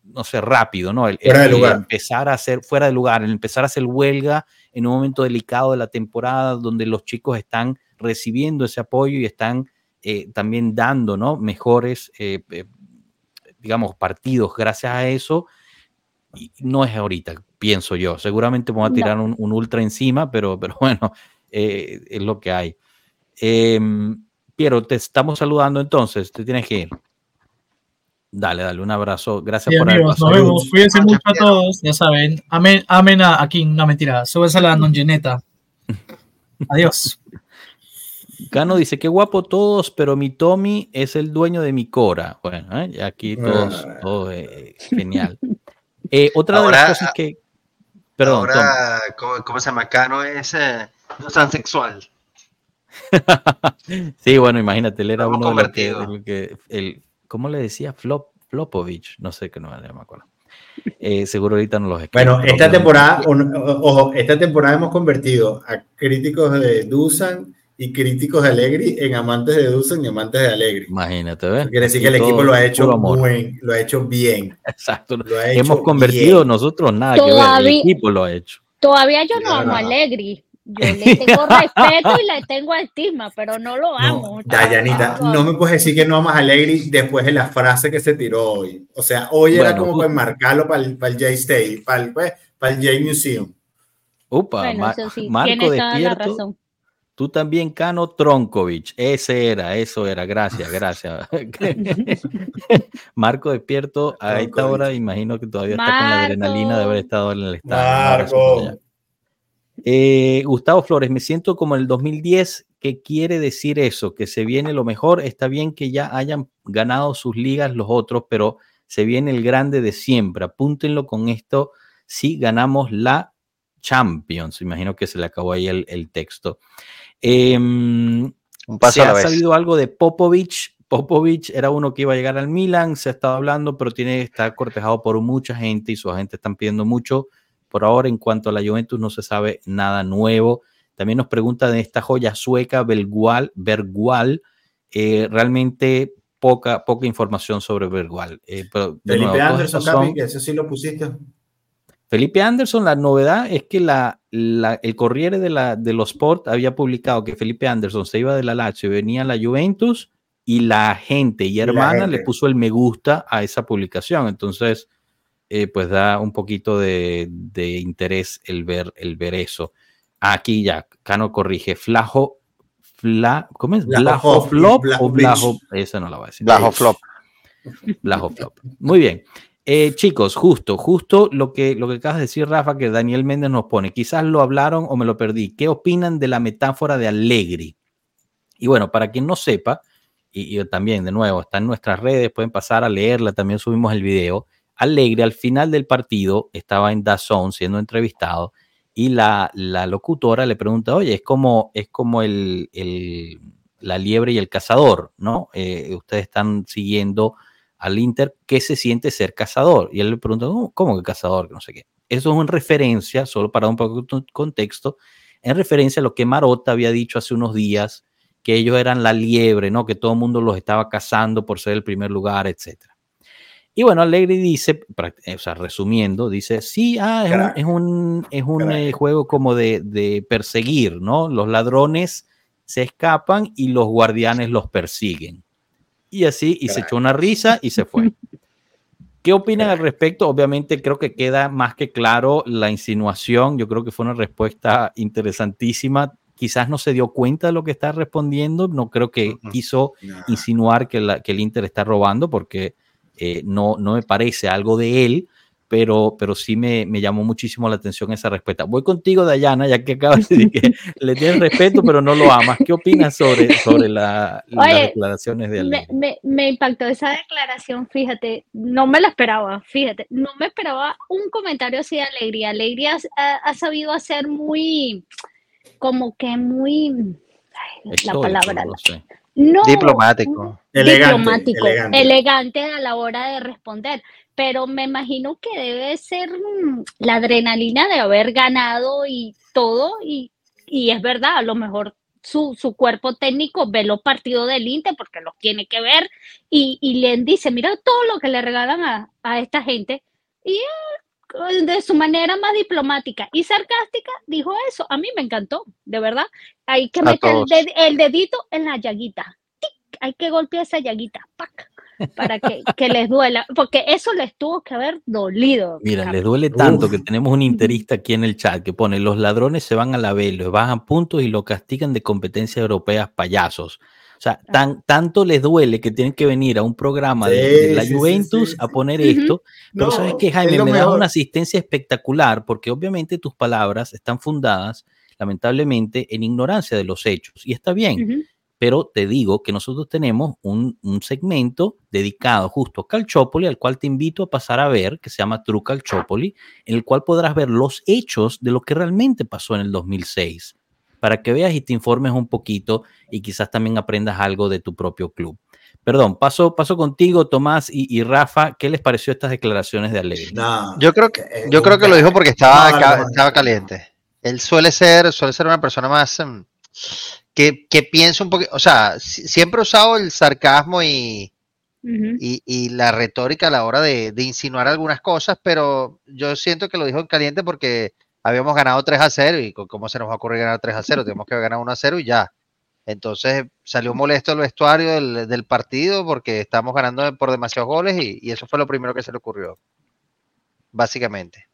no sé, rápido, ¿no? El, fuera de lugar. empezar a hacer fuera de lugar, el empezar a hacer huelga en un momento delicado de la temporada donde los chicos están recibiendo ese apoyo y están eh, también dando, ¿no? Mejores, eh, eh, digamos, partidos gracias a eso no es ahorita, pienso yo. Seguramente vamos a tirar un, ultra encima, pero, pero bueno, eh, es lo que hay. Em, Piero, te estamos saludando entonces, te tienes que ir. Dale, dale, un abrazo. Gracias por amigos, Nos vemos. Cuídense mucho a todos, ya saben. Amén, amén a, aquí, no mentira. Súbense a la Nongeneta. Adiós. Cano dice, qué guapo todos, pero mi Tommy es el dueño de mi Cora. Bueno, ¿eh? aquí todos, ah. todo, eh, genial. Eh, otra de las cosas que. Perdón. Ahora, ¿cómo, se llama? Cano es eh, no transexual. sí, bueno, imagínate, él era uno de los que, el, ¿Cómo le decía? Flop, Flopovich, no sé qué no me acuerdo. Eh, seguro ahorita no los escribo. Bueno, esta temporada, ojo, esta temporada hemos convertido a críticos de Dusan y críticos de Allegri en amantes de Dusan y amantes de Allegri. Imagínate, ¿ves? Quiere decir que el equipo lo ha hecho buen, lo ha hecho bien. Exacto. Hemos convertido nosotros nada que ver, el equipo lo ha hecho. Todavía yo no amo a Allegri. Yo le tengo respeto y le tengo estima, pero no lo amo. No, Dayanita, no me puedes decir que no amas a Allegri después de la frase que se tiró hoy. O sea, hoy era como para enmarcarlo para el, para el J-State, para el, pues, para el J-Museum. Upa, bueno, sí, Marco despierto. Tú también, Cano Tronkovic. Ese era, eso era. Gracias, gracias. Marco despierto a esta hora, imagino que todavía está con la adrenalina de haber estado en el estadio. Eh, Gustavo Flores, me siento como en el 2010. ¿Qué quiere decir eso? Que se viene lo mejor. Está bien que ya hayan ganado sus ligas los otros, pero se viene el grande de siempre. Apúntenlo con esto. Si ganamos la Champions. Imagino que se le acabó ahí el texto. Em, se ha sabido algo de Popovich. Popovich era uno que iba a llegar al Milan, se ha estado hablando, pero tiene está cortejado por mucha gente y su agente están pidiendo mucho. Por ahora, en cuanto a la Juventus, no se sabe nada nuevo. También nos pregunta de esta joya sueca, Bergual, Bergual eh, realmente poca, poca información sobre Bergual. Eh, Felipe Anderson, que ese sí lo pusiste. Felipe Anderson, la novedad es que la, el Corriere de, la, de los Sport había publicado que Felipe Anderson se iba de la Lazio y venía a la Juventus y la gente y hermana le puso el me gusta a esa publicación. Entonces, eh, pues da un poquito de, interés el ver, el ver eso. Aquí ya, Cano corrige, Flajo, Fla, ¿cómo es? Blajo Flop o Blajo, esa no la va a decir. Blajo Flop. Blajo Flop. Muy bien. Eh, chicos, justo, justo lo que, lo que acabas de decir, Rafa, que Daniel Méndez nos pone. Quizás lo hablaron o me lo perdí. ¿Qué opinan de la metáfora de Allegri? Y bueno, para quien no sepa, y, también, de nuevo, está en nuestras redes, pueden pasar a leerla, también subimos el video. Allegri al final del partido estaba en Dazón siendo entrevistado y la, la, locutora le pregunta, oye, es como, es como el, el la liebre y el cazador, ¿no? Eh, ustedes están siguiendo al Inter qué se siente ser cazador. Y él le pregunta, ¿cómo que cazador? No sé qué. Eso es en referencia, solo para un poco de contexto, en referencia a lo que Marota había dicho hace unos días, que ellos eran la liebre, ¿no? Que todo el mundo los estaba cazando por ser el primer lugar, etc. Y bueno, Allegri dice, o sea, resumiendo, dice, sí, ah, es un, es un, eh, juego como de, de, perseguir, ¿no? Los ladrones se escapan y los guardianes los persiguen y así, y se echó una risa y se fue. ¿Qué opinan al respecto? Obviamente creo que queda más que claro la insinuación. Yo creo que fue una respuesta interesantísima. Quizás no se dio cuenta de lo que está respondiendo. No creo que quiso insinuar que, la, que el Inter está robando porque eh, no, no me parece algo de él pero, pero sí me, me, llamó muchísimo la atención esa respuesta. Voy contigo, Dayana, ya que acabas de decir que le tienes respeto, pero no lo amas. ¿Qué opinas sobre, sobre la, las declaraciones de? Me, me, impactó esa declaración, fíjate, no me la esperaba, fíjate, no me esperaba un comentario así de alegría. Alegría ha, ha sabido hacer muy, como que muy, la palabra. No, diplomático. Elegante, diplomático, elegante. a la hora de responder pero me imagino que debe ser mm, la adrenalina de haber ganado y todo, y, y es verdad, a lo mejor su, su, cuerpo técnico ve los partidos del Inter porque los tiene que ver y, y le dice, mira todo lo que le regalan a, a esta gente. Y él, de su manera más diplomática y sarcástica dijo eso. A mí me encantó, de verdad. Hay que meter el, ded, el, dedito en la llaguita. ¡Tic! Hay que golpear esa llaguita. ¡Pac! para que, que, les duela, porque eso les tuvo que haber dolido. Mira, les duele tanto Uf. que tenemos un interista aquí en el chat que pone, los ladrones se van a la los bajan puntos y lo castigan de competencias europeas payasos. O sea, tan, tanto les duele que tienen que venir a un programa sí, de, de, la sí, Juventus sí, a poner uh -huh. esto. Pero no, sabes que Jaime, me da una asistencia espectacular porque obviamente tus palabras están fundadas, lamentablemente, en ignorancia de los hechos. Y está bien. Uh -huh pero te digo que nosotros tenemos un, un, segmento dedicado justo a Calciopoli, al cual te invito a pasar a ver, que se llama True Calciopoli, en el cual podrás ver los hechos de lo que realmente pasó en el 2006, para que veas y te informes un poquito y quizás también aprendas algo de tu propio club. Perdón, paso, paso contigo, Tomás y, y Rafa. ¿Qué les pareció estas declaraciones de Alegre? No, yo creo que, eh, yo creo que lo dijo porque estaba, no, estaba caliente. Él suele ser, suele ser una persona más um, que, que pienso un poquito, o sea, siempre he usado el sarcasmo y, uh -huh. y, y, la retórica a la hora de, de, insinuar algunas cosas, pero yo siento que lo dijo en caliente porque habíamos ganado 3 a 0 y cómo se nos va a ocurrir ganar 3 a 0, tenemos que ganar 1 a 0 y ya. Entonces salió molesto el vestuario del, del partido porque estamos ganando por demasiados goles y, y eso fue lo primero que se le ocurrió, básicamente.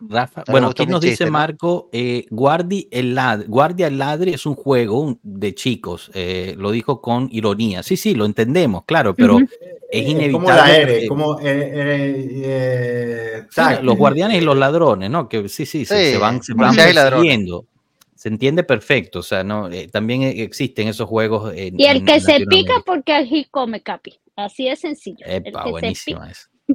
Rafa, bueno, aquí nos dice Marco, eh, Guardi el Ladri, Guardia el Ladri es un juego de chicos, eh, lo dijo con ironía. Sí, sí, lo entendemos, claro, pero uh -huh. Es inevitable. Como la R, como eh, sí, los guardianes y los ladrones, ¿no? Que sí, sí, se, sí, se van, se van persiguiendo. Se entiende perfecto, o sea, no, también existen esos juegos. En, y el en, que se pica porque aquí come capi, así de sencillo. Epa, buenísima eso.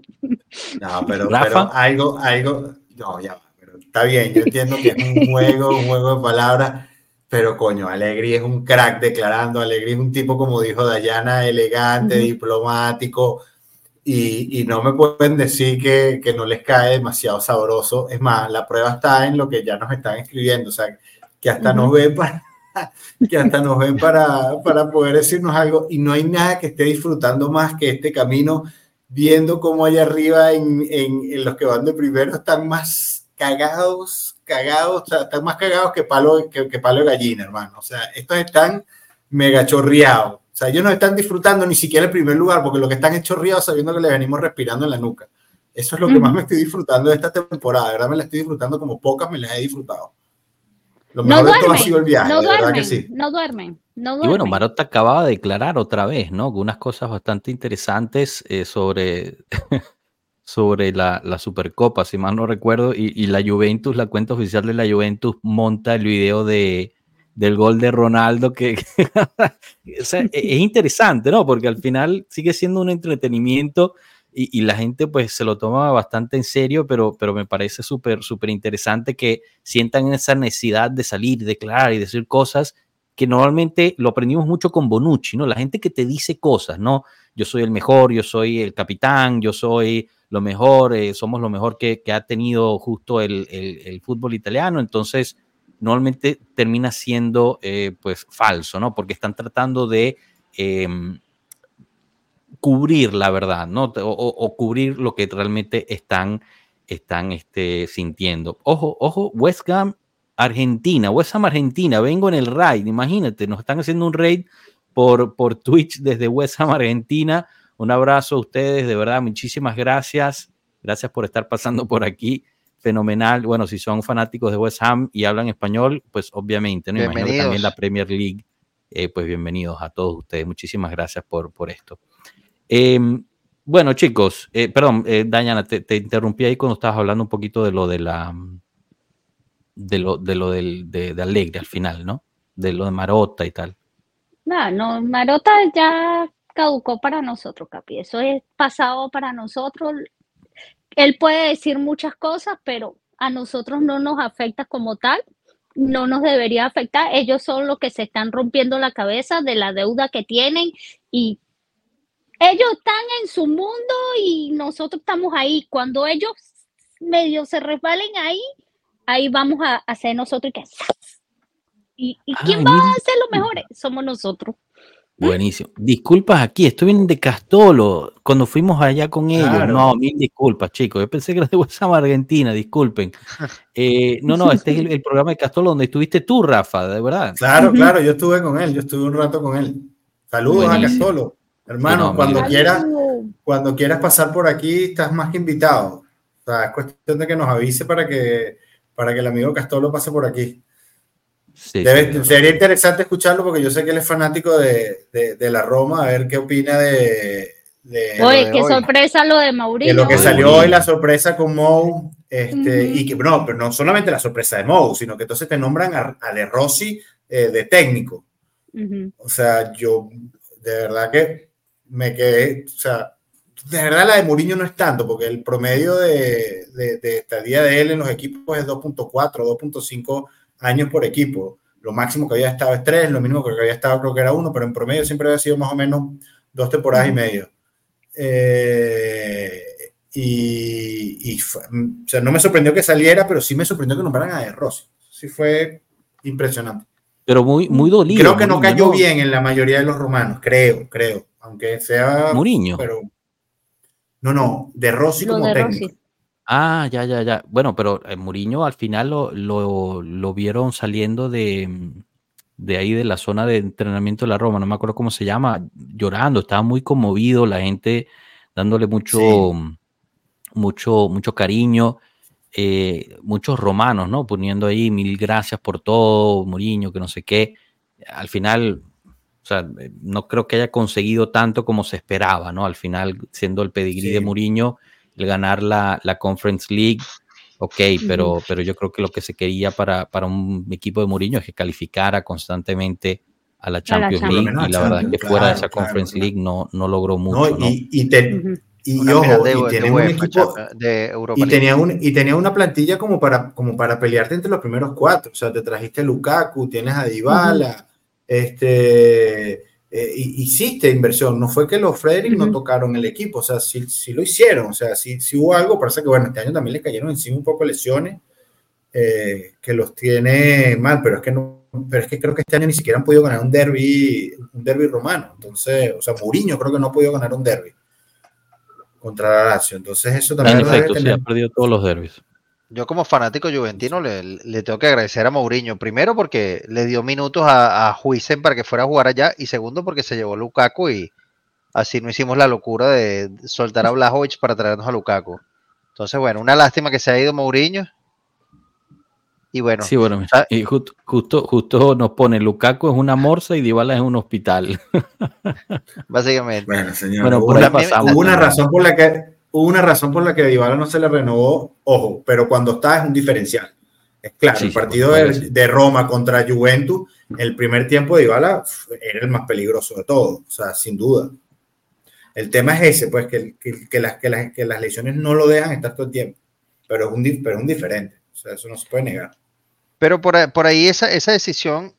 No, pero, pero algo, algo, no, ya, pero está bien, yo entiendo que es un juego, un juego de palabras, pero coño, Alegri es un crack declarando, Alegri es un tipo, como dijo Dayana, elegante, -huh. diplomático, y, y, no me pueden decir que, que, no les cae demasiado sabroso. Es más, la prueba está en lo que ya nos están escribiendo, o sea, que hasta nos ven para que hasta nos ven para, para poder decirnos algo y no hay nada que esté disfrutando más que este camino viendo cómo allá arriba en, en, en, los que van de primero están más cagados, cagados, o sea, están más cagados que palo, que, que, palo de gallina, hermano. O sea, estos están mega chorreados. O sea, ellos no están disfrutando ni siquiera el primer lugar, porque lo que están es chorreados sabiendo que les venimos respirando en la nuca. Eso es lo que más me estoy disfrutando de esta temporada. De verdad me la estoy disfrutando como pocas me las he disfrutado. Lo mejor no duermen, de todo ha sido el viaje, no duermen, que sí. No duermen. No duermen. y bueno, Marotta acababa de declarar otra vez, ¿no? Unas cosas bastante interesantes eh, sobre, sobre la, la, Supercopa, si mal no recuerdo, y, y, la Juventus, la cuenta oficial de la Juventus, monta el video de, del gol de Ronaldo, que, e, es interesante, ¿no? Porque al final sigue siendo un entretenimiento y, y, la gente pues se lo toma bastante en serio, pero, pero me parece súper, súper interesante que sientan esa necesidad de salir, declarar y decir cosas que normalmente lo aprendimos mucho con Bonucci, ¿no? La gente que te dice cosas, ¿no? Yo soy el mejor, yo soy el capitán, yo soy lo mejor, eh, somos lo mejor que, que ha tenido justo el, el, el, fútbol italiano, entonces normalmente termina siendo eh, pues falso, ¿no? Porque están tratando de eh, cubrir la verdad, ¿no? O, o, o, cubrir lo que realmente están, están este, sintiendo. Ojo, ojo, West Ham Argentina, West Ham Argentina, vengo en el raid, imagínate, nos están haciendo un raid por, por Twitch desde West Ham Argentina. Un abrazo a ustedes, de verdad, muchísimas gracias. Gracias por estar pasando por aquí. Fenomenal. Bueno, si son fanáticos de West Ham y hablan español, pues obviamente, ¿no? Imagino que también la Premier League, eh, pues bienvenidos a todos ustedes. Muchísimas gracias por, por esto. Eh, bueno, chicos, eh, perdón, eh, Dayana, te, te, interrumpí ahí cuando estabas hablando un poquito de lo de la de lo, de lo del, de, de, Alegre al final, ¿no? De lo de Marota y tal. No, no, Marota ya caducó para nosotros, Capi. Eso es pasado para nosotros. Él puede decir muchas cosas, pero a nosotros no nos afecta como tal. No nos debería afectar. Ellos son los que se están rompiendo la cabeza de la deuda que tienen y ellos están en su mundo y nosotros estamos ahí. Cuando ellos medio se resbalen ahí, ahí vamos a hacer nosotros que ¿Y, y quién va mira. a hacer los mejores? Somos nosotros. Buenísimo. Disculpas aquí, estoy en de Castolo cuando fuimos allá con ellos. Claro. No, mil disculpas, chicos. Yo pensé que era de Wesam Argentina, disculpen. Eh, no, no, este es el, el programa de Castolo donde estuviste tú, Rafa, de verdad. Claro, claro, yo estuve con él, yo estuve un rato con él. Saludos a. Castolo. Hermano, no, cuando mira. quieras, cuando quieras pasar por aquí, estás más que invitado. O sea, es cuestión de que nos avise para que, para que el amigo Castolo pase por aquí. Sí, Debe- sí. sería interesante escucharlo porque yo sé que él es fanático de, de- de la Roma, a ver qué opina de, de, Oye, de qué hoy. sorpresa lo de de Mauricio. lo que salió hoy, la sorpresa con Mou. Este, Ujú. Y que no, pero no solamente la sorpresa de Mou, sino que entonces te nombran a, a De Rossi eh, de técnico. Ujú. O sea, yo de verdad que me quedé, o sea, de verdad la de Mourinho no es tanto, porque el promedio de, de, de estadía de él en los equipos es 2.4, 2.5 años por equipo. Lo máximo que había estado es 3, lo mínimo que había estado creo que era 1, pero en promedio siempre había sido más o menos dos temporadas y medio. Eh, y, y fue- o sea, no me sorprendió que saliera, pero sí me sorprendió que nombraran a De Rossi. Sí fue impresionante. Pero muy, muy dolido. Creo que no cayó bien en la mayoría de los romanos, creo, creo. Aunque sea. Mourinho. Pero. No, no, de Rossi Lo como de técnico. Rossi. Ah, ya, ya, ya. Bueno, pero eh, Mourinho al final lo, lo, lo vieron saliendo de, de ahí de la zona de entrenamiento de la Roma, no me acuerdo cómo se llama, llorando, estaba muy conmovido, la gente dándole mucho, Sí. mucho, mucho cariño, eh, muchos romanos, ¿no? Poniendo ahí mil gracias por todo, Mourinho, que no sé qué. Al final, o sea, eh, no creo que haya conseguido tanto como se esperaba, ¿no? Al final, siendo el pedigrí Sí. de Mourinho, el ganar la, la Conference League, ok, pero, pero yo creo que lo que se quería para, para un equipo de Mourinho es que calificara constantemente a la Champions. League y la verdad es que fuera de claro, esa claro, Conference claro. League no, no logró mucho, ¿no? y, y, te- y, Una ojo, de, y un equipo. De Europa tenía, un, y tenía una plantilla como para, como para pelearte entre los primeros cuatro. O sea, te trajiste a Lukaku, tienes a Dybala, este, eh, hiciste inversión. No fue que los Frederick no Ujú. tocaron el equipo, o sea, sí, sí lo hicieron. O sea, sí, sí hubo algo. Parece que, bueno, este año también le cayeron encima un poco lesiones eh, que los tiene mal, pero es que no. Pero es que creo que este año ni siquiera han podido ganar un derby, un derby romano. Entonces, o sea, Mourinho creo que no ha podido ganar un derby contra la Lazio. Entonces, eso también En efecto, sí, tener. ha perdido todos los derbis. Yo como fanático juventino le, le tengo que agradecer a Mourinho. Primero porque le dio minutos a, a Huijsen para que fuera a jugar allá. Y segundo porque se llevó a Lukaku y así no hicimos la locura de soltar a Blajovic para traernos a Lukaku. Entonces, bueno, una lástima que se ha ido Mourinho. Y bueno, Sí, bueno, y justo, justo, justo nos pone Lukaku es una morsa y Dybala es un hospital. básicamente. Bueno, señor, Bueno, hubo, por ahí una, pasamos. hubo una razón por la que una razón por la que Dybala no se le renovó, ojo, pero cuando está es un diferencial. Es claro, Sí, el sí, partido de, Roma contra Juventus, el primer tiempo de Dybala era el más peligroso de todos, o sea, sin duda. El tema es ese, pues, que, que, que las, que, las, que las lesiones no lo dejan estar todo el tiempo, pero es un, pero es un diferente, o sea, eso no se puede negar. Pero por, ahí- por ahí esa, esa decisión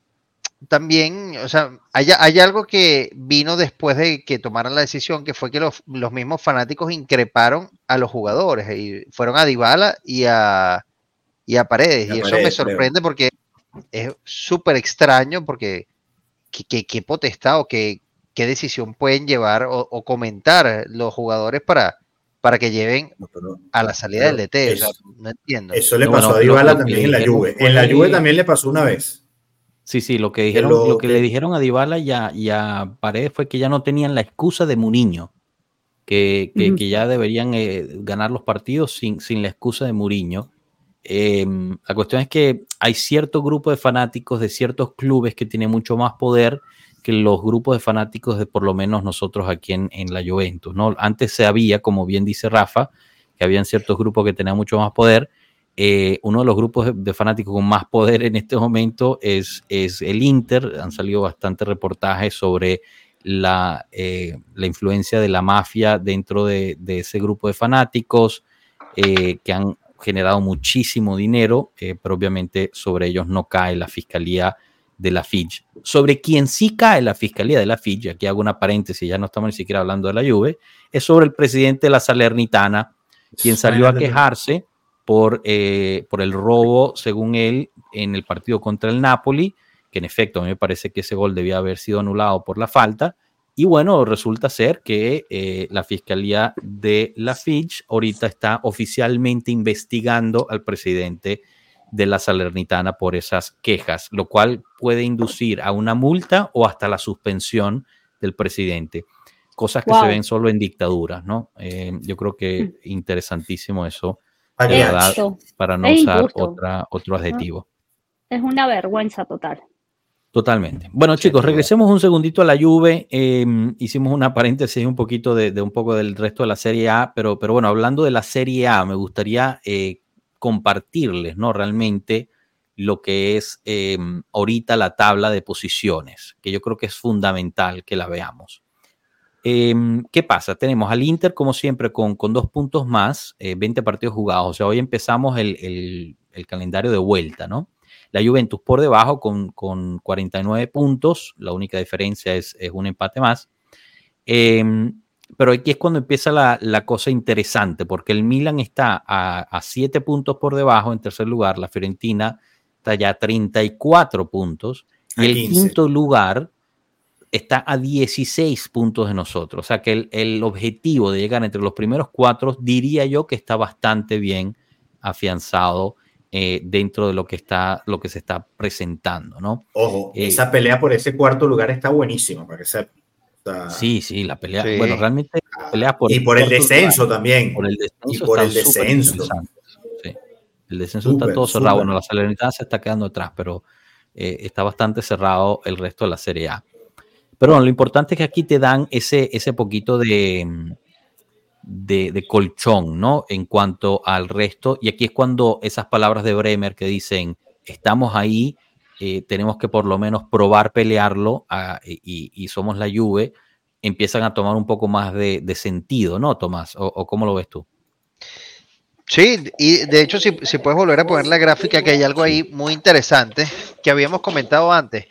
también, o sea, hay, hay algo que vino después de que tomaran la decisión, que fue que los, los mismos fanáticos increparon a los jugadores y fueron a Dybala y a, y a Paredes. Y a Y, eso me creo. sorprende porque es súper extraño porque qué, qué, qué potestad o qué, qué decisión pueden llevar o, o comentar los jugadores para, para que lleven No, pero a la salida del DT. O sea, eso- no entiendo. eso le No, pasó bueno, a Dybala también en la Juve. En la Juve también le pasó una vez. Sí, sí, lo que dijeron, lo lo que que- le dijeron a Dybala y a, y a Paredes fue que ya no tenían la excusa de Mourinho, que, que, que ya deberían eh, ganar los partidos sin, sin la excusa de Mourinho. Eh, la cuestión es que hay cierto grupo de fanáticos de ciertos clubes que tienen mucho más poder que los grupos de fanáticos de por lo menos nosotros aquí en, en la Juventus. ¿no? Antes se había, como bien dice Rafa, que habían ciertos grupos que tenían mucho más poder. Eh, uno de los grupos de, fanáticos con más poder en este momento es, es el Inter. Han salido bastantes reportajes sobre la, eh, la influencia de la mafia dentro de, de ese grupo de fanáticos eh, que han generado muchísimo dinero, eh, pero obviamente sobre ellos no cae la fiscalía de la Fitch. Sobre quien sí cae la Fiscalía de la Fitch, aquí hago una paréntesis, ya no estamos ni siquiera hablando de la Juve, es sobre el presidente de la Salernitana, quien salió a quejarse por, eh, por el robo, según él, en el partido contra el Napoli, que en efecto a mí me parece que ese gol debía haber sido anulado por la falta. Y bueno, resulta ser que eh, la Fiscalía de la Fitch ahorita está oficialmente investigando al presidente de la Salernitana por esas quejas, lo cual puede inducir a una multa o hasta la suspensión del presidente. Cosas que se ven solo en dictaduras, ¿no? Eh, yo creo que mm. interesantísimo eso, para no usar otra, otro adjetivo. Es una vergüenza total. Totalmente. Bueno, chicos, regresemos un segundito a la Juve. Em, hicimos una paréntesis un poquito de, un poco del resto de la Serie A, pero, pero bueno, hablando de la Serie A, me gustaría eh, compartirles, ¿no? Realmente lo que es em, ahorita la tabla de posiciones, que yo creo que es fundamental que la veamos. Em, ¿Qué pasa? Tenemos al Inter, como siempre, con, con dos puntos más, 20 eh, partidos jugados. O sea, hoy empezamos el, el calendario de vuelta, ¿no? La Juventus por debajo con, con 49 puntos, la única diferencia es, es un empate más. Em, pero aquí es cuando empieza la, la, cosa interesante, porque el Milan está a, a 7 puntos por debajo en tercer lugar, la Fiorentina está ya a 34 puntos, y el quinto lugar está a 16 puntos de nosotros. O sea que el, el, objetivo de llegar entre los primeros cuatro, diría yo que está bastante bien afianzado eh, dentro de lo que está, lo que se está presentando, ¿no? Ojo, eh, esa pelea por ese cuarto lugar está buenísima, para que sepa. sí, sí, la pelea, bueno, realmente la pelea por y por el descenso también. Por el descenso y por el descenso. Sí. El descenso está todo cerrado. Bueno, la Salernitana se está quedando atrás, pero eh, está bastante cerrado el resto de la Serie A. Pero lo importante es que aquí te dan ese, ese poquito de, de, colchón, ¿no? En cuanto al resto. Y aquí es cuando esas palabras de Bremer que dicen, estamos ahí, eh, tenemos que por lo menos probar pelearlo ah, y, somos la Juve, empiezan a tomar un poco más de, sentido, ¿no, Tomás? ¿O, cómo lo ves tú? Sí, y de hecho, si, si, puedes volver a poner la gráfica, que hay algo ahí muy interesante que habíamos comentado antes,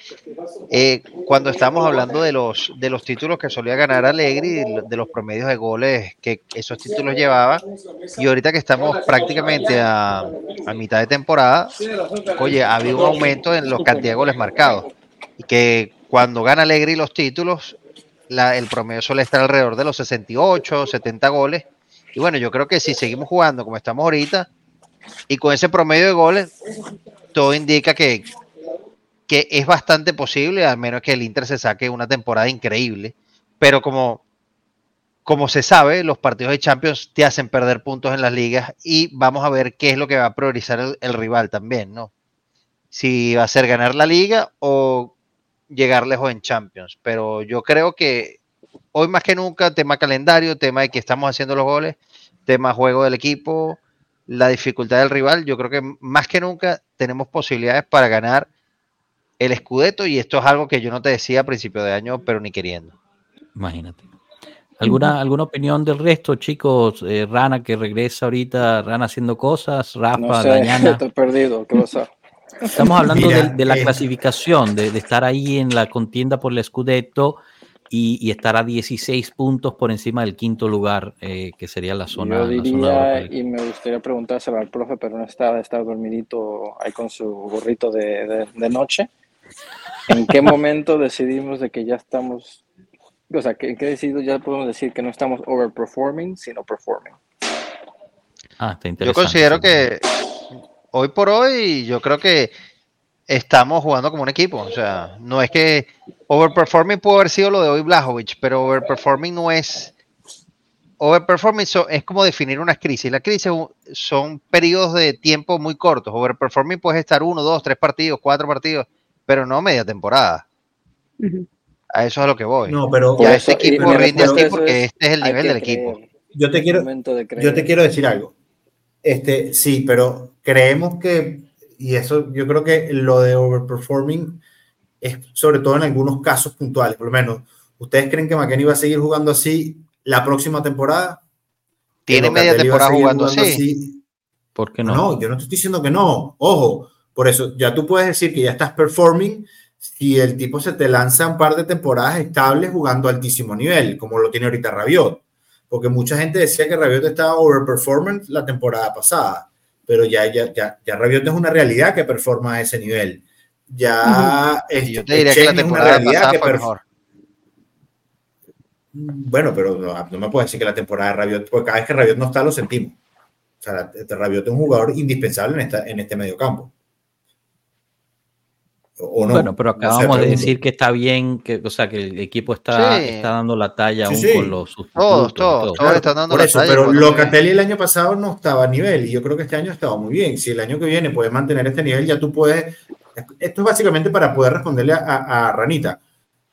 eh, cuando estábamos hablando de los, de los títulos que solía ganar Alegri, de los promedios de goles que esos títulos llevaban, y ahorita que estamos prácticamente a, a mitad de temporada, oye, ha un aumento en los cantidad de goles marcados, y que cuando gana Alegri los títulos, la, el promedio suele estar alrededor de los 68, 70 goles, y bueno, yo creo que si seguimos jugando como estamos ahorita y con ese promedio de goles, todo indica que, que es bastante posible, al menos que el Inter se saque una temporada increíble. Pero como, como se sabe, los partidos de Champions te hacen perder puntos en las ligas y vamos a ver qué es lo que va a priorizar el, el rival también, ¿no? Si va a ser ganar la liga o llegar lejos en Champions. Pero yo creo que hoy más que nunca, tema calendario, tema de que estamos haciendo los goles, tema juego del equipo, la dificultad del rival, yo creo que más que nunca tenemos posibilidades para ganar el escudeto y esto es algo que yo no te decía a principio de año, pero ni queriendo. Imagínate. ¿Alguna, ¿Alguna opinión del resto, chicos? Eh, Rana que regresa ahorita, Rana haciendo cosas, Rafa, no sé, Estoy perdido, ¿qué pasa? Estamos hablando de, la eh, clasificación, de, de, estar ahí en la contienda por el Scudetto y, y estar a 16 puntos por encima del quinto lugar, eh, que sería la zona. Yo diría, y me gustaría preguntárselo al profe, pero no está, está dormidito ahí con su gorrito de, de, noche. ¿En qué momento decidimos de que ya estamos, o sea, ¿en qué decidido ya podemos decir que no estamos overperforming, sino performing? Ah, está interesante. Yo considero que hoy por hoy, yo creo que estamos jugando como un equipo. O sea, no es que overperforming pudo haber sido lo de hoy Blajovic, pero overperforming no es. Overperforming es como definir una crisis. La crisis son periodos de tiempo muy cortos. Overperforming puede estar uno, dos, tres partidos, cuatro partidos, pero no media temporada. A eso es a lo que voy. No, pero ya ese equipo rinde así porque este es el nivel del equipo. Yo te quiero, yo te quiero decir algo. Este, sí, pero creemos que y eso yo creo que lo de overperforming es sobre todo en algunos casos puntuales, por lo menos. ¿Ustedes creen que McKenny va a seguir jugando así la próxima temporada? Tiene media temporada jugando, así? ¿Por qué no? No, yo no te estoy diciendo que no. Ojo, por eso ya tú puedes decir que ya estás performing si el tipo se te lanza un par de temporadas estables jugando a altísimo nivel, como lo tiene ahorita Rabiot. Porque mucha gente decía que Rabiot estaba overperformance la temporada pasada, pero ya, ya, ya, ya Rabiot es una realidad que performa a ese nivel. Ya uh yo te diría que la temporada pasada fue mejor. Bueno, pero no, me puedes decir que la temporada de Rabiot, porque cada vez que Rabiot no está, lo sentimos. O sea, Rabiot es un jugador indispensable en, esta, en este medio campo. ¿O no? Bueno, pero acabamos de decir que está bien, que, o sea, que el equipo está, está dando la talla aún con los sustitutos. Todos, todos, están dando Por eso, Pero Locatelli el año pasado no estaba a nivel y yo creo que este año estaba muy bien. Si el año que viene puedes mantener este nivel, ya tú puedes. Esto es básicamente para poder responderle a, a Ranita.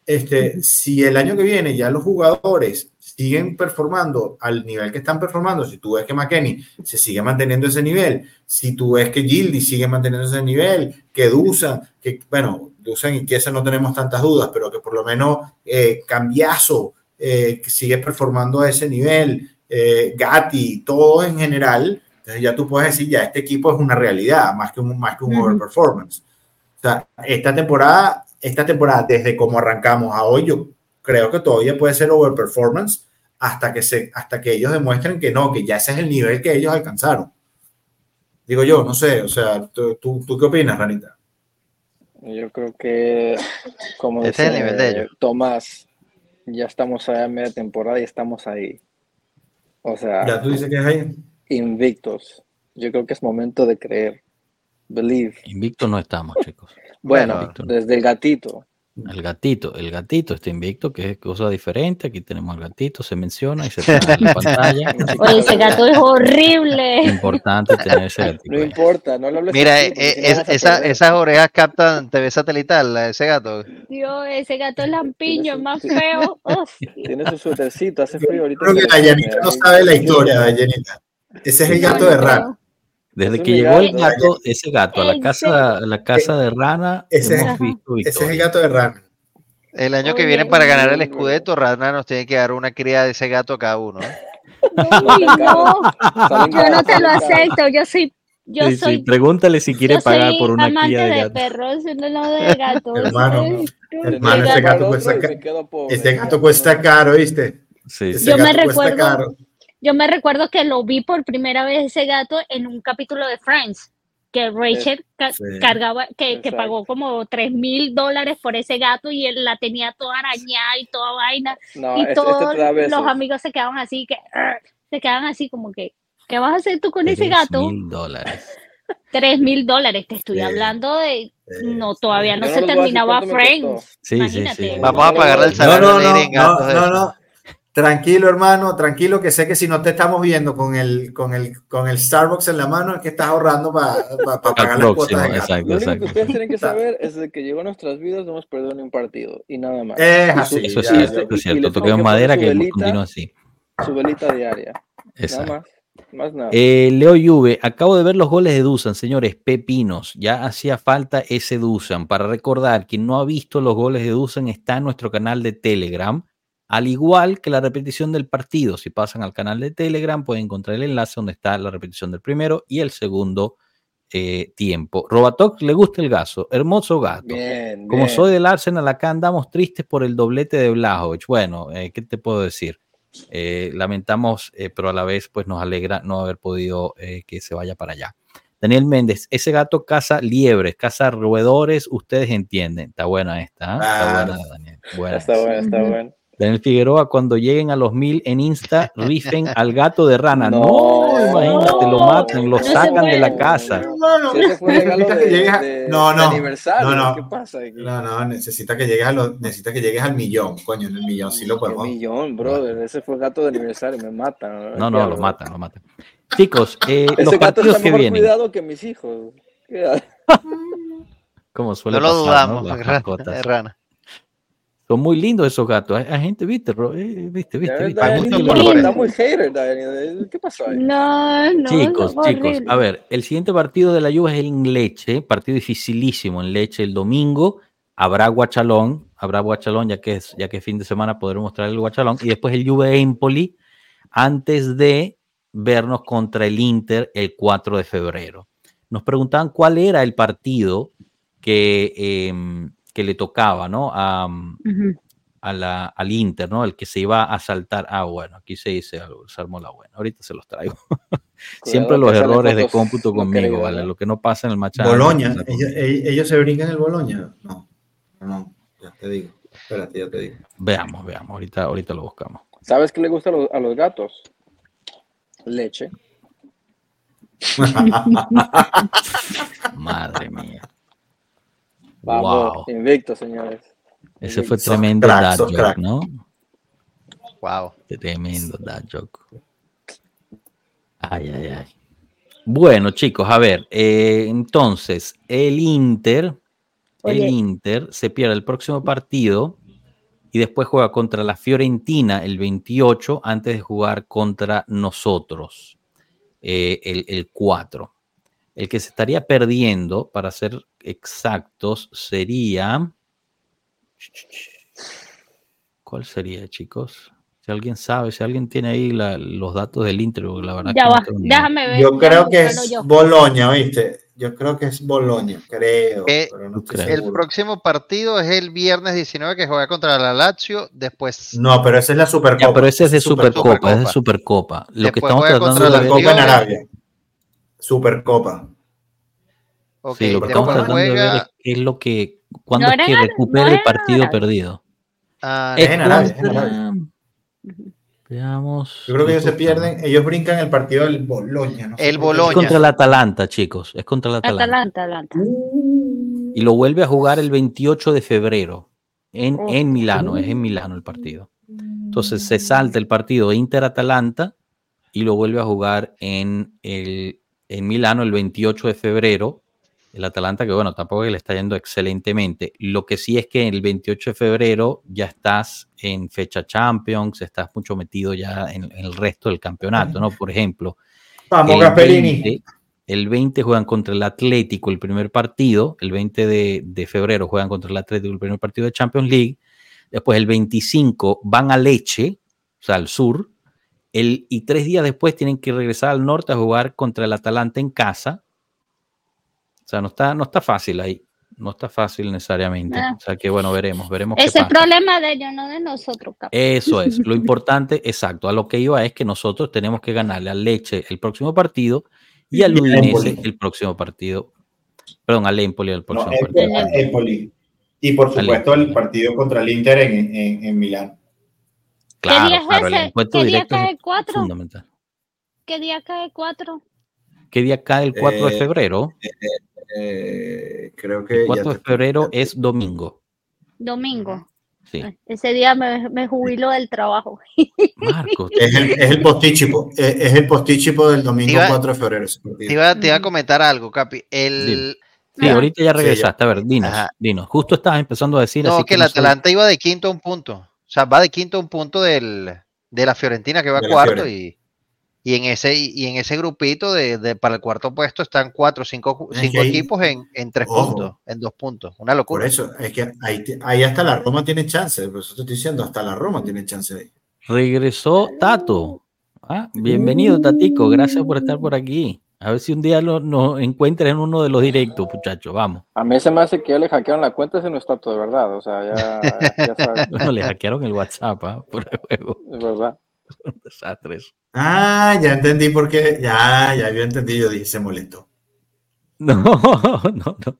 Este, si el año que viene ya los jugadores siguen performando al nivel que están performando, si tú ves que McKenny se sigue manteniendo ese nivel, si tú ves que Gildy sigue manteniendo ese nivel, que Dusan, que bueno, Dusan y Kiesa no tenemos tantas dudas, pero que por lo menos eh, Cambiazo eh, sigue performando a ese nivel, eh, Gatti, todo en general, entonces ya tú puedes decir, ya este equipo es una realidad, más que un, más que un overperformance. O sea, esta temporada, esta temporada, desde cómo arrancamos a hoy, yo creo que todavía puede ser overperformance hasta que, se, hasta que ellos demuestren que no, que ya ese es el nivel que ellos alcanzaron. Digo yo, no sé, o sea, ¿tú, tú, qué opinas, Ranita? Yo creo que, como dice de Tomás, ya estamos allá en media temporada y estamos ahí. O sea, ya tú dices que es ahí. Invictos. Yo creo que es momento de creer. Believe. Invictos no estamos, chicos. Bueno, desde el gatito. El gatito, el gatito está invicto, que es cosa diferente. Aquí tenemos al gatito, se menciona y se pone en la pantalla. Oye, ese gato es horrible. Es importante tener ese gatito. No importa, no lo hables Mira, eh, esa, esas orejas captan TV satelital, ese gato. Dios, ese gato es lampiño, más feo. Tiene su suétercito, hace frío ahorita. Creo que Dayanita no sabe la historia, Dayanita. Ese es el gato de Rana. Desde que llegó el gato, ese gato a la casa, a la casa de Rana, ese, hemos visto ese es el gato de Rana. El año que viene para ganar el Scudetto, Rana nos tiene que dar una cría de ese gato cada uno. ¿eh? no, yo no te lo acepto, yo soy yo sí, soy, sí. Pregúntale si quiere pagar por una cría de, de perros, no de gatos. hermano, hermano ese, gato cuesta, ese gato cuesta caro, ¿viste? Sí, ese yo me recuerdo, yo me recuerdo que lo vi por primera vez ese gato en un capítulo de Friends, que Rachel cargaba, que, que, pagó como 3 mil dólares por ese gato y él la tenía toda arañada y toda vaina. y este, todos los amigos se quedaban así, que se quedaban así como que, ¿qué vas a hacer tú con ese gato? mil dólares. 3 mil dólares, te estoy hablando de. No, todavía no se terminaba Friends. Sí, sí, sí. Vamos a pagarle el salario no, no, no, no, no, Tranquilo, hermano, tranquilo, que sé que si no te estamos viendo con el, con el, con el Starbucks en la mano, es que estás ahorrando para pagar las cuotas. Exacto, Lo único que ustedes tienen que saber es de que llegó a nuestras vidas, no hemos perdido ni un partido y nada más. Es así. Eso sí, es cierto. Toquemos madera que continúa así. Su velita diaria. Exacto. Nada más. Más nada. Eh, Leo Juve, acabo de ver los goles de Dusan, señores, pepinos. Ya hacía falta ese Dusan. Para recordar, quien no ha visto los goles de Dusan está en nuestro canal de Telegram al igual que la repetición del partido. Si pasan al canal de Telegram, pueden encontrar el enlace donde está la repetición del primero y el segundo eh, tiempo. Robatok le gusta el gaso, hermoso gato. Como soy del Arsenal, acá andamos tristes por el doblete de Blajovic. Bueno, eh, ¿qué te puedo decir? Eh, lamentamos, pero a la vez pues nos alegra no haber podido que se vaya para allá. Daniel Méndez, ese gato caza liebres, caza roedores, ustedes entienden. Está buena esta, está buena, Daniel. Está buena, está buena. Daniel Figueroa, cuando lleguen a los mil en Insta, rifen al gato de rana. No, imagínate, lo matan, lo sacan de la casa. no, no, no, no, ¿qué pasa aquí? No, no, necesita que llegues a los, necesita que llegues al millón, coño, en el millón sí lo podemos. El millón, brother, ese fue el gato de aniversario, me matan. No, no, lo matan, lo matan. Chicos, eh, ese los gato partidos está que vienen. cuidado que mis hijos. Como suele no pasar, lo dudamos, ¿no? Las rana. Son muy lindos esos gatos. Hay, gente, viste, eh, viste, viste. Está muy hater, ¿Qué pasó ahí? No, no. Chicos, chicos, a ver, el siguiente partido de la lluvia es en Leche, partido dificilísimo en Leche el domingo. Habrá Guachalón, habrá Guachalón, ya que es, ya que fin de semana podremos mostrar el Guachalón. Y después el Juve Empoli, antes de vernos contra el Inter el 4 de febrero. Nos preguntaban cuál era el partido que. Eh, que le tocaba, ¿no? A, a la, al Inter, ¿no? El que se iba a saltar. Ah, bueno, aquí se dice algo, se armó la buena. Ahorita se los traigo. Siempre los errores de cómputo conmigo, ¿vale? Lo que no pasa en el match. antes, Boloña, ellos, ellos- ellos se brincan el Boloña. No, no, ya te digo. Espérate, ya te digo. Veamos, veamos, ahorita, ahorita lo buscamos. ¿Sabes qué le gusta a los, a los gatos? Leche. Madre mía. Vamos, Wow. invicto, señores. Ese fue tremendo crack, dad joke, crack. ¿no? Wow. Tremendo dad joke. Ay, ay, ay. Bueno, chicos, a ver, eh, entonces, el Inter, el. Inter se pierde el próximo partido y después juega contra la Fiorentina el 28 antes de jugar contra nosotros eh, el, el 4. El que se estaría perdiendo, para ser exactos, sería... ¿Cuál sería, chicos? Si alguien sabe, si alguien tiene ahí la- los datos del Inter, porque la verdad Ya que no va, idea. déjame ver. Yo creo que es yo. Boloña, ¿viste? Yo creo que es Boloña, creo. Eh, pero no ¿tú estoy crees? El próximo partido es el viernes 19 que juega contra la Lazio. Después, No, pero esa es la Supercopa. Ya, pero ese es de Super- Supercopa, es de Supercopa. Lo que estamos juega tratando contra de la Supercopa en. Arabia. Supercopa. ok, Sí, lo que estamos tratando de ver es qué es lo que, cuándo No es que en- recupera no el partido perdido. ah, Es en Arabia, es en Arabia. Veamos. Yo creo que ellos se pierden, ellos brincan el partido del Boloña. no El. Boloña. Es contra el Atalanta, chicos. Es contra el Atalanta. Atalanta, Atalanta. Y lo vuelve a jugar el 28 de febrero en, Oh. en Milano. Es en Milano el partido. Entonces se salta el partido Inter-Atalanta y lo vuelve a jugar en, el, en Milano el 28 de febrero. El Atalanta, que bueno, tampoco le está yendo excelentemente. Lo que sí es que el 28 de febrero ya estás en fecha Champions, estás mucho metido ya en, en el resto del campeonato, ¿no? Por ejemplo, Vamos, el Gasperini. 20, el 20 juegan contra el Atlético el primer partido, el 20 de, de febrero juegan contra el Atlético el primer partido de Champions League, después el 25 van a Leche, o sea, al sur, el, y tres días después tienen que regresar al norte a jugar contra el Atalanta en casa. O sea, no está, no está fácil ahí, no está fácil necesariamente. Ah. O sea que bueno, veremos, veremos. qué es pasa. problema de ellos, no de nosotros, capaz. Eso es, lo importante, exacto, a lo que iba es que nosotros tenemos que ganarle al Leche el próximo partido y al Y al Udinese el próximo partido. Perdón, al Empoli el No, próximo partido. partido. Empoli. Y por supuesto el partido contra el Inter en, en, en Milán. Claro, ¿Qué día es claro, el ese? encuentro ¿Qué día cae el 4? fundamental. ¿Qué día cae el 4? ¿Qué día cae el 4 de Eh, febrero? Eh, creo que. El ya 4 de febrero te- es domingo. Domingo. Sí. Ese día me, me jubilo del trabajo. Marcos, Es el, es el postíchipo. Es, es el postíchipo del domingo Iba- 4 de febrero. te, iba, te iba a comentar algo, Capi. El, sí, Ajá. ahorita ya Sí, regresaste. A ver, dinos, dinos. Justo estabas empezando a decir no, así que el no soy- Atalanta iba de quinto a un punto. O sea, va de quinto a un punto del, de la Fiorentina que va De cuarto y, y en ese y en ese grupito de, de- para el cuarto puesto están cuatro o cinco, cinco ahí- equipos en, en tres Ojo. puntos, en dos puntos. Una Por locura. eso, es que ahí, ahí hasta la Roma tiene chance. Por eso te estoy diciendo, hasta la Roma tiene chance ahí. Regresó Tato. Ah, bienvenido, Tatico. Gracias por estar por aquí. A ver si un día lo, nos encuentras en uno de los directos, muchachos. Vamos. A mí se me hace que ya le hackearon la cuenta, ese no está todo de verdad. O sea, ya, ya sabes, Bueno, le hackearon el WhatsApp ¿ah? por el juego. es verdad. Un desastre. Ah, ya entendí por qué. Ya, ya había entendido. Dije, se molestó. No, no, no. no.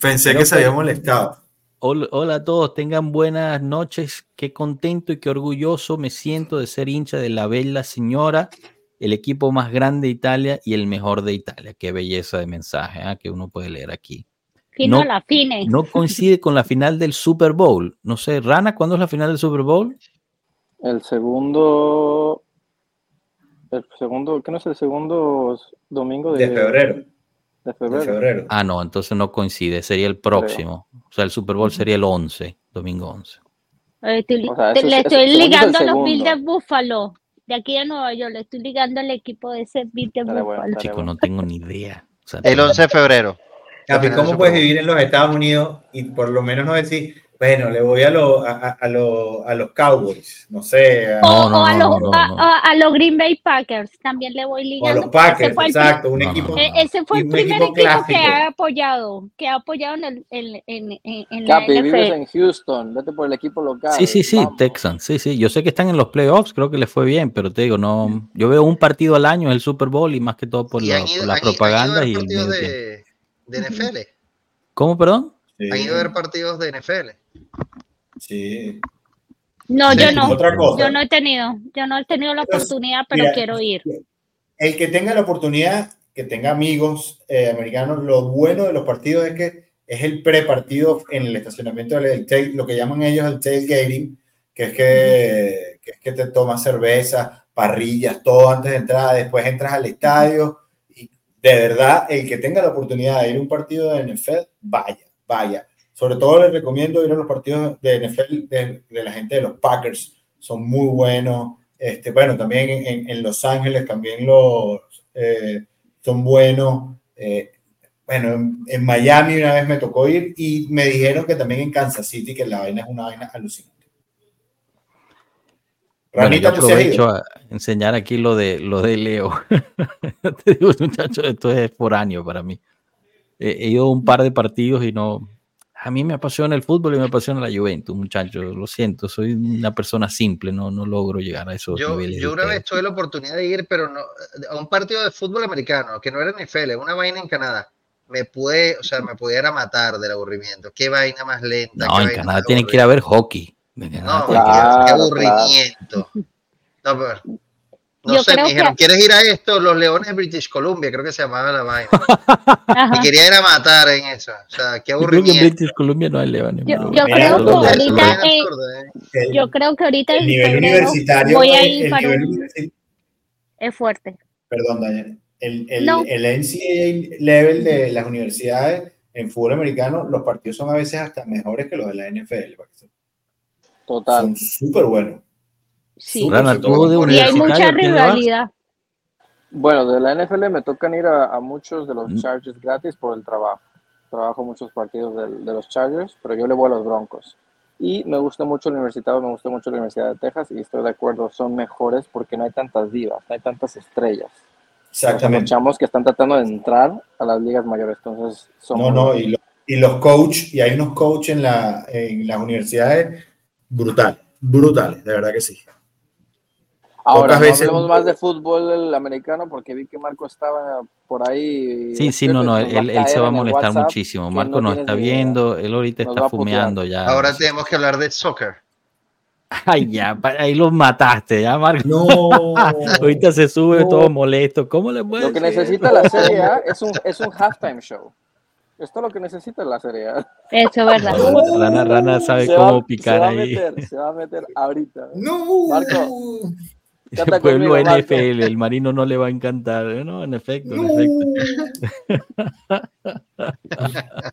Pensé Pero que se había molestado. Hola, hola a todos, tengan buenas noches. Qué contento y qué orgulloso me siento de ser hincha de la Bella Señora, el equipo más grande de Italia y el mejor de Italia. Qué belleza de mensaje ¿ah? que uno puede leer aquí. No- la fine. No coincide con la final del Super Bowl. No sé, Rana, ¿cuándo es la final del Super Bowl? El segundo. El segundo, ¿qué no es el segundo domingo de, De febrero. de De febrero? Ah, no, entonces no coincide, sería el próximo. O sea, el Super Bowl sería el 11, domingo 11. Eh, estoy- O sea, te- eso le es- estoy ligando a los Bills de. Buffalo. De aquí a Nueva York, le estoy ligando al equipo de ese Bills de bueno, estaría Chico, bueno. no tengo ni idea. O sea, El 11 de febrero. Capi, ¿cómo puedes vivir en los Estados Unidos y por lo menos no decir, Bueno, le voy a, lo- a, a- a lo- a los Cowboys, no sé, a, O, No, no, o a, los, no, a- no. a- a los Green Bay Packers también le voy o a ligando. los Packers, exacto, un equipo. no. E- Ese fue el primer equipo equipo que ha apoyado, que ha apoyado en, el, en, en, en, en la Capi, vives NFL. en Houston, vete por el equipo local. Sí, sí, sí, vamos. Texans, sí, sí. Yo sé que están en los playoffs, creo que les fue bien, pero te digo, no. Yo veo un partido al año, el Super Bowl, y más que todo por, la- ido, por las han ido- han ido a propagandas ver y el medio de NFL. ¿Cómo, perdón? Sí, Han ido a ver partidos de NFL. Sí. No, yo no. Otra cosa. Yo no he tenido, yo no he tenido la Pues, oportunidad, pero mira, quiero ir. El que tenga la oportunidad, que tenga amigos eh, americanos, lo bueno de los partidos es que es el prepartido en el estacionamiento, del el tail- lo que llaman ellos el tailgating, que es que, que es que te tomas cerveza, parrillas, todo antes de entrar, después entras al estadio y de verdad, el que tenga la oportunidad de ir a un partido de NFL, vaya, vaya. Sobre todo les recomiendo ir a los partidos de NFL de, de la gente de los Packers, son muy buenos. Este, bueno, también en, Los Ángeles también los eh, son buenos. Eh, bueno, en, en Miami una vez me tocó ir y me dijeron que también en Kansas City que la vaina es una vaina alucinante. Bueno, yo Ranita, ¿tú sí has aprovecho a enseñar aquí lo de lo de Leo. Te digo, muchacho, esto es foráneo para mí. He, he ido a un par de partidos y no. A mí me apasiona el fútbol y me apasiona la Juventus, muchachos. Lo siento, soy una persona simple, no, no logro llegar a esos Yo, niveles. yo una vez tuve la oportunidad de ir, pero no, a un partido de fútbol americano, que no era NFL, una vaina en Canadá. Me pude, o sea, me pudiera matar del aburrimiento. Qué vaina más lenta. No, qué en Canadá tienen que ir a ver hockey. No, a- Claro, qué, qué claro. aburrimiento. No, pero- no Yo sé, me dijeron, que- ¿quieres ir a esto? Los Leones de British Columbia, creo que se llamaba la vaina. Ajá. Y quería ir a matar en eso. O sea, qué Yo creo que en aburrimiento. British Columbia no hay leones. Yo, creo que ahorita, eh, absurda. El, yo creo que ahorita el nivel febrero universitario, voy a ir el para nivel un, es fuerte. perdón, Daniel, el, el, No. el NCAA level de las universidades en fútbol americano, los partidos son a veces hasta mejores que los de la NFL. Total. Son súper buenos. Sí. De buenos. Y hay mucha rivalidad. Bueno, de la NFL me tocan ir a, a muchos de los Mm. Chargers gratis por el trabajo. Trabajo muchos partidos del- de, los Chargers, pero yo le voy a los Broncos. Y me gusta mucho el universitario, me gusta mucho la Universidad de Texas y estoy de acuerdo, son mejores porque no hay tantas divas, no hay tantas estrellas. Los Exactamente. chamos que están tratando de entrar a las ligas mayores, entonces son No, no, y, lo- y los coach, y hay unos coach en, la, en las universidades brutales, brutales, de verdad que sí. Ahora, no veces- hablemos más de fútbol el americano porque vi que Marco estaba por ahí. Sí, sí, no, no, él, se va a molestar muchísimo. Marco no nos está idea. viendo, él ahorita Nos está va fumeando ya. Ahora tenemos que hablar de soccer. Ay, ya, ahí los mataste, ya, Marco. No, Ahorita se sube No. todo molesto. ¿Cómo le puede Lo que decir? necesita la Serie A es un, es un halftime show. Esto es lo que necesita la Serie A. Eso es verdad. Rana, Rana sabe Se cómo va- picar se va ahí. A meter, se va a meter ahorita. no. Marco. Canta El pueblo conmigo, Marco. NFL, el marino no le va a encantar. No, en efecto, en efecto.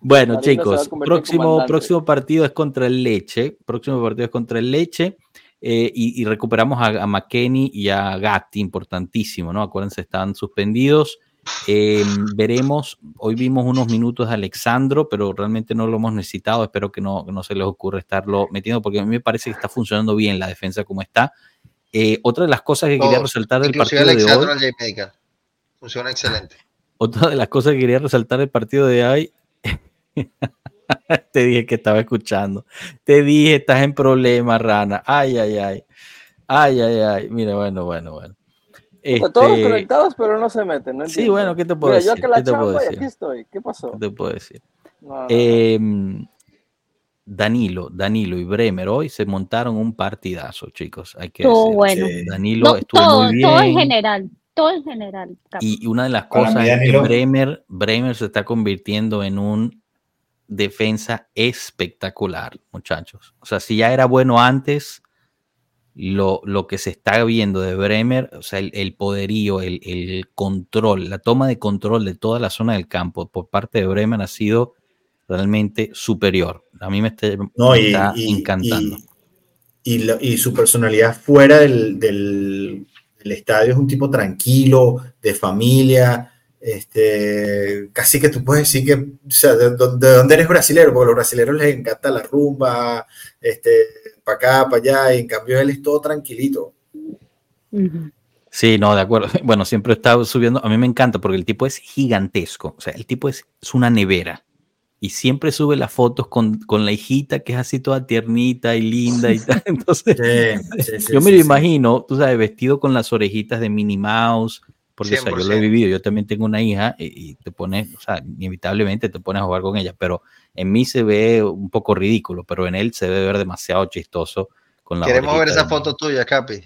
Bueno, chicos, próximo, próximo partido es contra el Leche. Próximo partido es contra el Leche. eh, y, y recuperamos a, a McKenny y a Gatti, importantísimo, ¿no? Acuérdense, estaban suspendidos. Eh, veremos, hoy vimos unos minutos de Alexandro, pero realmente no lo hemos necesitado. Espero que no, no se les ocurra estarlo metiendo, porque a mí me parece que está funcionando bien la defensa como está. Eh, otra de las cosas que quería resaltar del partido de hoy. Funciona excelente. otra de las cosas que quería resaltar del partido de hoy, te dije que estaba escuchando, te dije estás en problemas, rana, ay, ay, ay, ay, ay, ay, mira, bueno, bueno, bueno. Todos Este, conectados, pero no se meten. No Sí, bueno, ¿qué te puedo Mira, yo decir? que la ¿Qué te puedo chamba y decir? aquí estoy. ¿Qué pasó? ¿qué te puedo decir? No, no, no. Em, Danilo, Danilo y Bremer hoy se montaron un partidazo, chicos. Hay que decir. bueno. Danilo No, estuvo todo, muy bien. todo en general. Todo en general. Y y una de las cosas mí, es que Bremer, Bremer se está convirtiendo en un defensa espectacular, muchachos. O sea, si ya era bueno antes, lo, lo que se está viendo de Bremer, o sea, el, el poderío, el, el control, la toma de control de toda la zona del campo por parte de Bremer ha sido realmente superior. A mí me está, No, me y, está y- encantando. Y, y lo- y su personalidad fuera del, del- del estadio es un tipo tranquilo, de familia. Este, casi que tú puedes decir que, o sea, de, de- de dónde eres brasilero, porque a los brasileños les encanta la rumba, este, para acá, para allá, y en cambio él es todo tranquilito. Sí, no, de acuerdo. Bueno, siempre está subiendo. A mí me encanta porque el tipo es gigantesco. O sea, el tipo es, es una nevera. Y siempre sube las fotos con, con la hijita que es así toda tiernita y linda y tal. Entonces, Sí, sí, sí, yo me sí, lo sí. imagino, tú sabes, vestido con las orejitas de Minnie Mouse. Porque o sea, yo lo he 100%. vivido. Yo también tengo una hija y, y te pones, o sea, inevitablemente te pones a jugar con ella. Pero en mí se ve un poco ridículo, pero en él se debe ver demasiado chistoso. Con la Queremos ver esa foto tuya, Capi.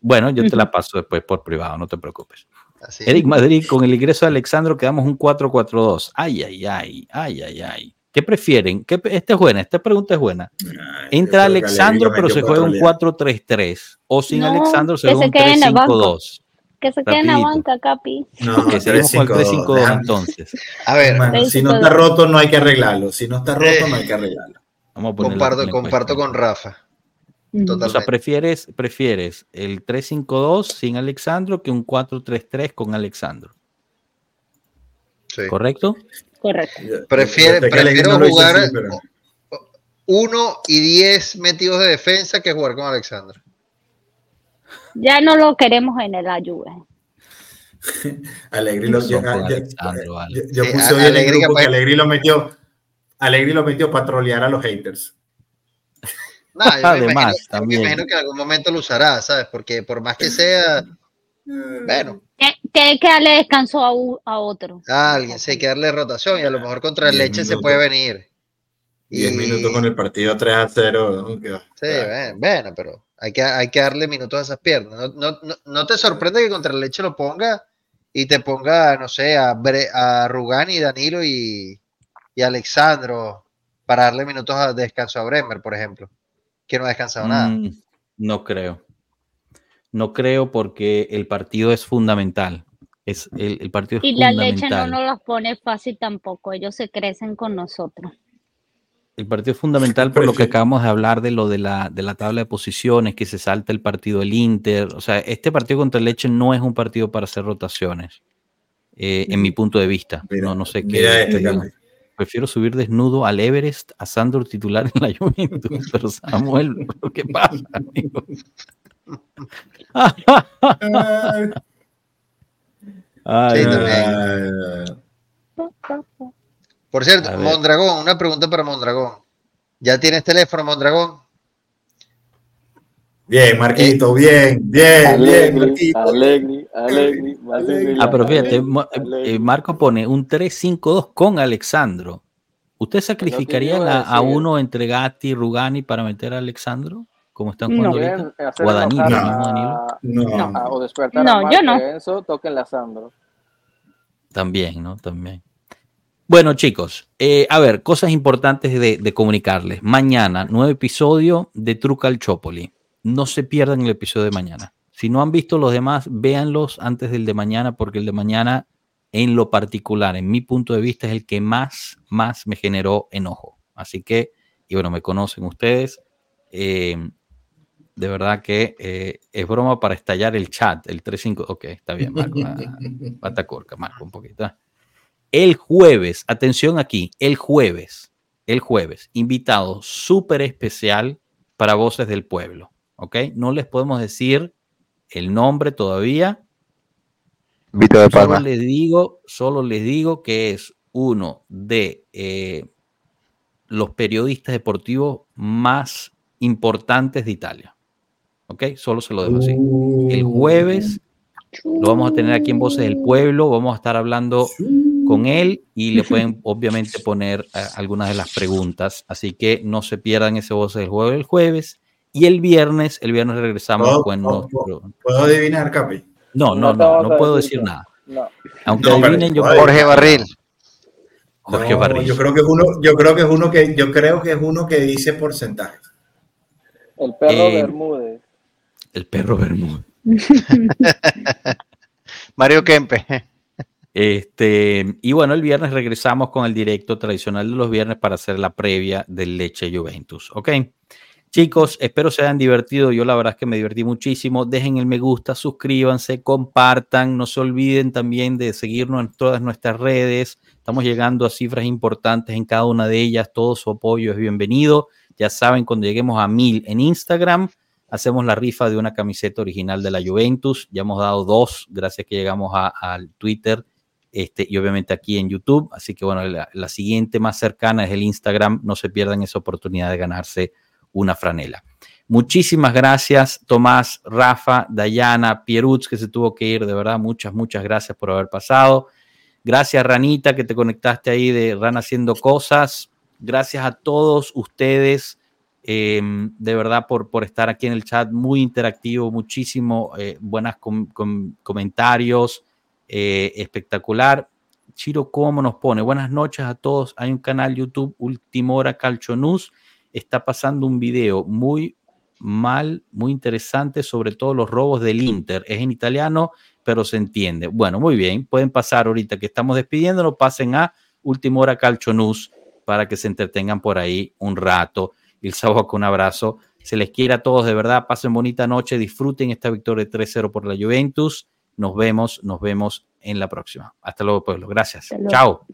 Bueno, yo te la paso después por privado, no te preocupes. Así. Eric Madrid, con el ingreso de Alexandro quedamos un 4-4-2. Ay, ay, ay, ay, ay, ay. ¿Qué prefieren? ¿Qué, esta es buena, esta pregunta es buena. Entra Alexandro, pero se juega un cuatro 4-3-3. O sin No, Alexandro se juega un quede en el banco. 3-5-2. Que se quede en la banca, Capi. No, 3-5-2, 3-5-2 déjame- entonces. A ver, Bueno, si no 3-5-2. está roto, no hay que arreglarlo. Si no está roto, Eh. no hay que arreglarlo. Vamos a comparto, comparto con Rafa. Ujú. Total. O sea, prefieres, prefieres el 3-5-2 sin Alexandro que un 4-3-3 con Alexandro. Sí. ¿Correcto? Correcto. Prefiere- que prefiero jugar- así, pero- Uno y diez metidos de defensa que jugar con Alexandro. Ya no lo queremos en el ayuda. Alegrí lo, yo, yo- Sí, puse a- hoy en el Alegrí grupo que lo metió. Alegrí lo metió para trolear a los haters. Nah, yo me Además, imagino, yo me también. imagino que en algún momento lo usará, ¿sabes? Porque por más que sea, bueno, Tie- Tiene que darle descanso a, u- a otro. a alguien sí hay que darle rotación y a lo mejor contra el leche se minutos. puede venir. 10 Y- minutos con el partido 3 a 0. ¿no? Sí, bueno, bueno, pero hay que, hay que darle minutos a esas piernas. No, no, no, no te sorprende que contra el leche lo ponga y te ponga, no sé, a, Bre- a Rugani, Danilo y, y Alexandro para darle minutos a de descanso a Bremer, por ejemplo, que no ha descansado nada. Mm, no creo. No creo porque el partido es fundamental. Es el, el partido es Y la leche no fundamental. nos los pone fácil tampoco. Ellos se crecen con nosotros. El partido es fundamental por lo que acabamos de hablar de lo de la, de la tabla de posiciones, que se salta el partido del Inter. O sea, este partido contra el Leche no es un partido para hacer rotaciones, eh, en mi punto de vista. Mira, no, no sé qué. Mira este. Prefiero subir desnudo al Everest a Sandro titular en la Juventus. Pero Samuel, ¿qué pasa, amigo? Ay, Sí, no. también. Por cierto. Mondragón, una pregunta para Mondragón. ¿Ya tienes teléfono, Mondragón? Bien, Marquito, bien, bien, bien, Alegri, Marquito. Alegri, Alegri, Alegri, Ah, pero fíjate, Alegri. eh, Marco pone un 3-5-2 con Alexandro. ¿Usted sacrificaría a uno entre Gatti y Rugani para meter a Alexandro? Como están No. jugando ¿Quieren ahorita? O a Danilo, enojar mismo Danilo. a- No, a- o despertar No, a Marco yo no. y Enzo, tóquenle a Sandro. También, ¿no? También. Bueno, chicos, eh, a ver, cosas importantes de, de comunicarles. Mañana, nuevo episodio de Truca al Chopoli. No se pierdan el episodio de mañana. Si no han visto los demás, véanlos antes del de mañana, porque el de mañana, en lo particular, en mi punto de vista, es el que más, más me generó enojo. Así que, y bueno, me conocen ustedes. eh, de verdad que eh, es broma para estallar el chat, el 35. Ok, está bien, Marco. ah, Pata corca, Marco, un poquito. El jueves, atención aquí, el jueves, el jueves, invitado súper especial para Voces del Pueblo, ¿ok? No les podemos decir el nombre todavía. Vito de Solo les digo, solo les digo que es uno de eh, los periodistas deportivos más importantes de Italia. ¿Ok? Solo se lo dejo así. El jueves lo vamos a tener aquí en Voces del Pueblo. Vamos a estar hablando con él y le pueden obviamente poner eh, algunas de las preguntas. Así que no se pierdan ese Voces del Jueves el jueves. Y el viernes, el viernes regresamos ¿Puedo- con puedo- nuestro... ¿Puedo adivinar, Capi? No, no, No no, puedo decir nada. No. Aunque adivinen, yo Jorge Barril. Jorge No, Barril. Yo creo que es uno, yo creo que es uno que, yo creo que es uno que dice porcentajes. El perro Eh, Bermúdez. El perro Bermúdez. Mario Kempe. Este, y bueno, el viernes regresamos con el directo tradicional de los viernes para hacer la previa del Leche Juventus. ¿Ok? Chicos, espero se hayan divertido. Yo la verdad es que me divertí muchísimo. Dejen el me gusta, suscríbanse, compartan. No se olviden también de seguirnos en todas nuestras redes. Estamos llegando a cifras importantes en cada una de ellas. Todo su apoyo es bienvenido. Ya saben, cuando lleguemos a mil en Instagram, hacemos la rifa de una camiseta original de la Juventus. Ya hemos dado dos, gracias que llegamos al Twitter este, y obviamente aquí en YouTube. Así que bueno, la, siguiente más cercana es el Instagram. No se pierdan esa oportunidad de ganarse una franela. Muchísimas gracias, Tomás, Rafa, Dayana, Pierutz, que se tuvo que ir, de verdad, muchas, muchas gracias por haber pasado. Gracias, Ranita, que te conectaste ahí de Ran haciendo cosas. Gracias a todos ustedes, eh, de verdad, por, por estar aquí en el chat, muy interactivo, muchísimo, eh, buenos com com comentarios, eh, espectacular. Chiro, ¿cómo nos pone? Buenas noches a todos. Hay un canal YouTube, Ultimora Calcio está pasando un video muy mal, muy interesante sobre todo los robos del Inter. Es en italiano, pero se entiende. Bueno, muy bien, pueden pasar ahorita que estamos despidiéndonos, pasen a Última Hora Calcio para que se entretengan por ahí un rato. El sábado con un abrazo. Se les quiere a todos de verdad. Pasen bonita noche, disfruten esta victoria 3-0 por la Juventus. Nos vemos, nos vemos en la próxima. Hasta luego, pueblo. Gracias. Chao.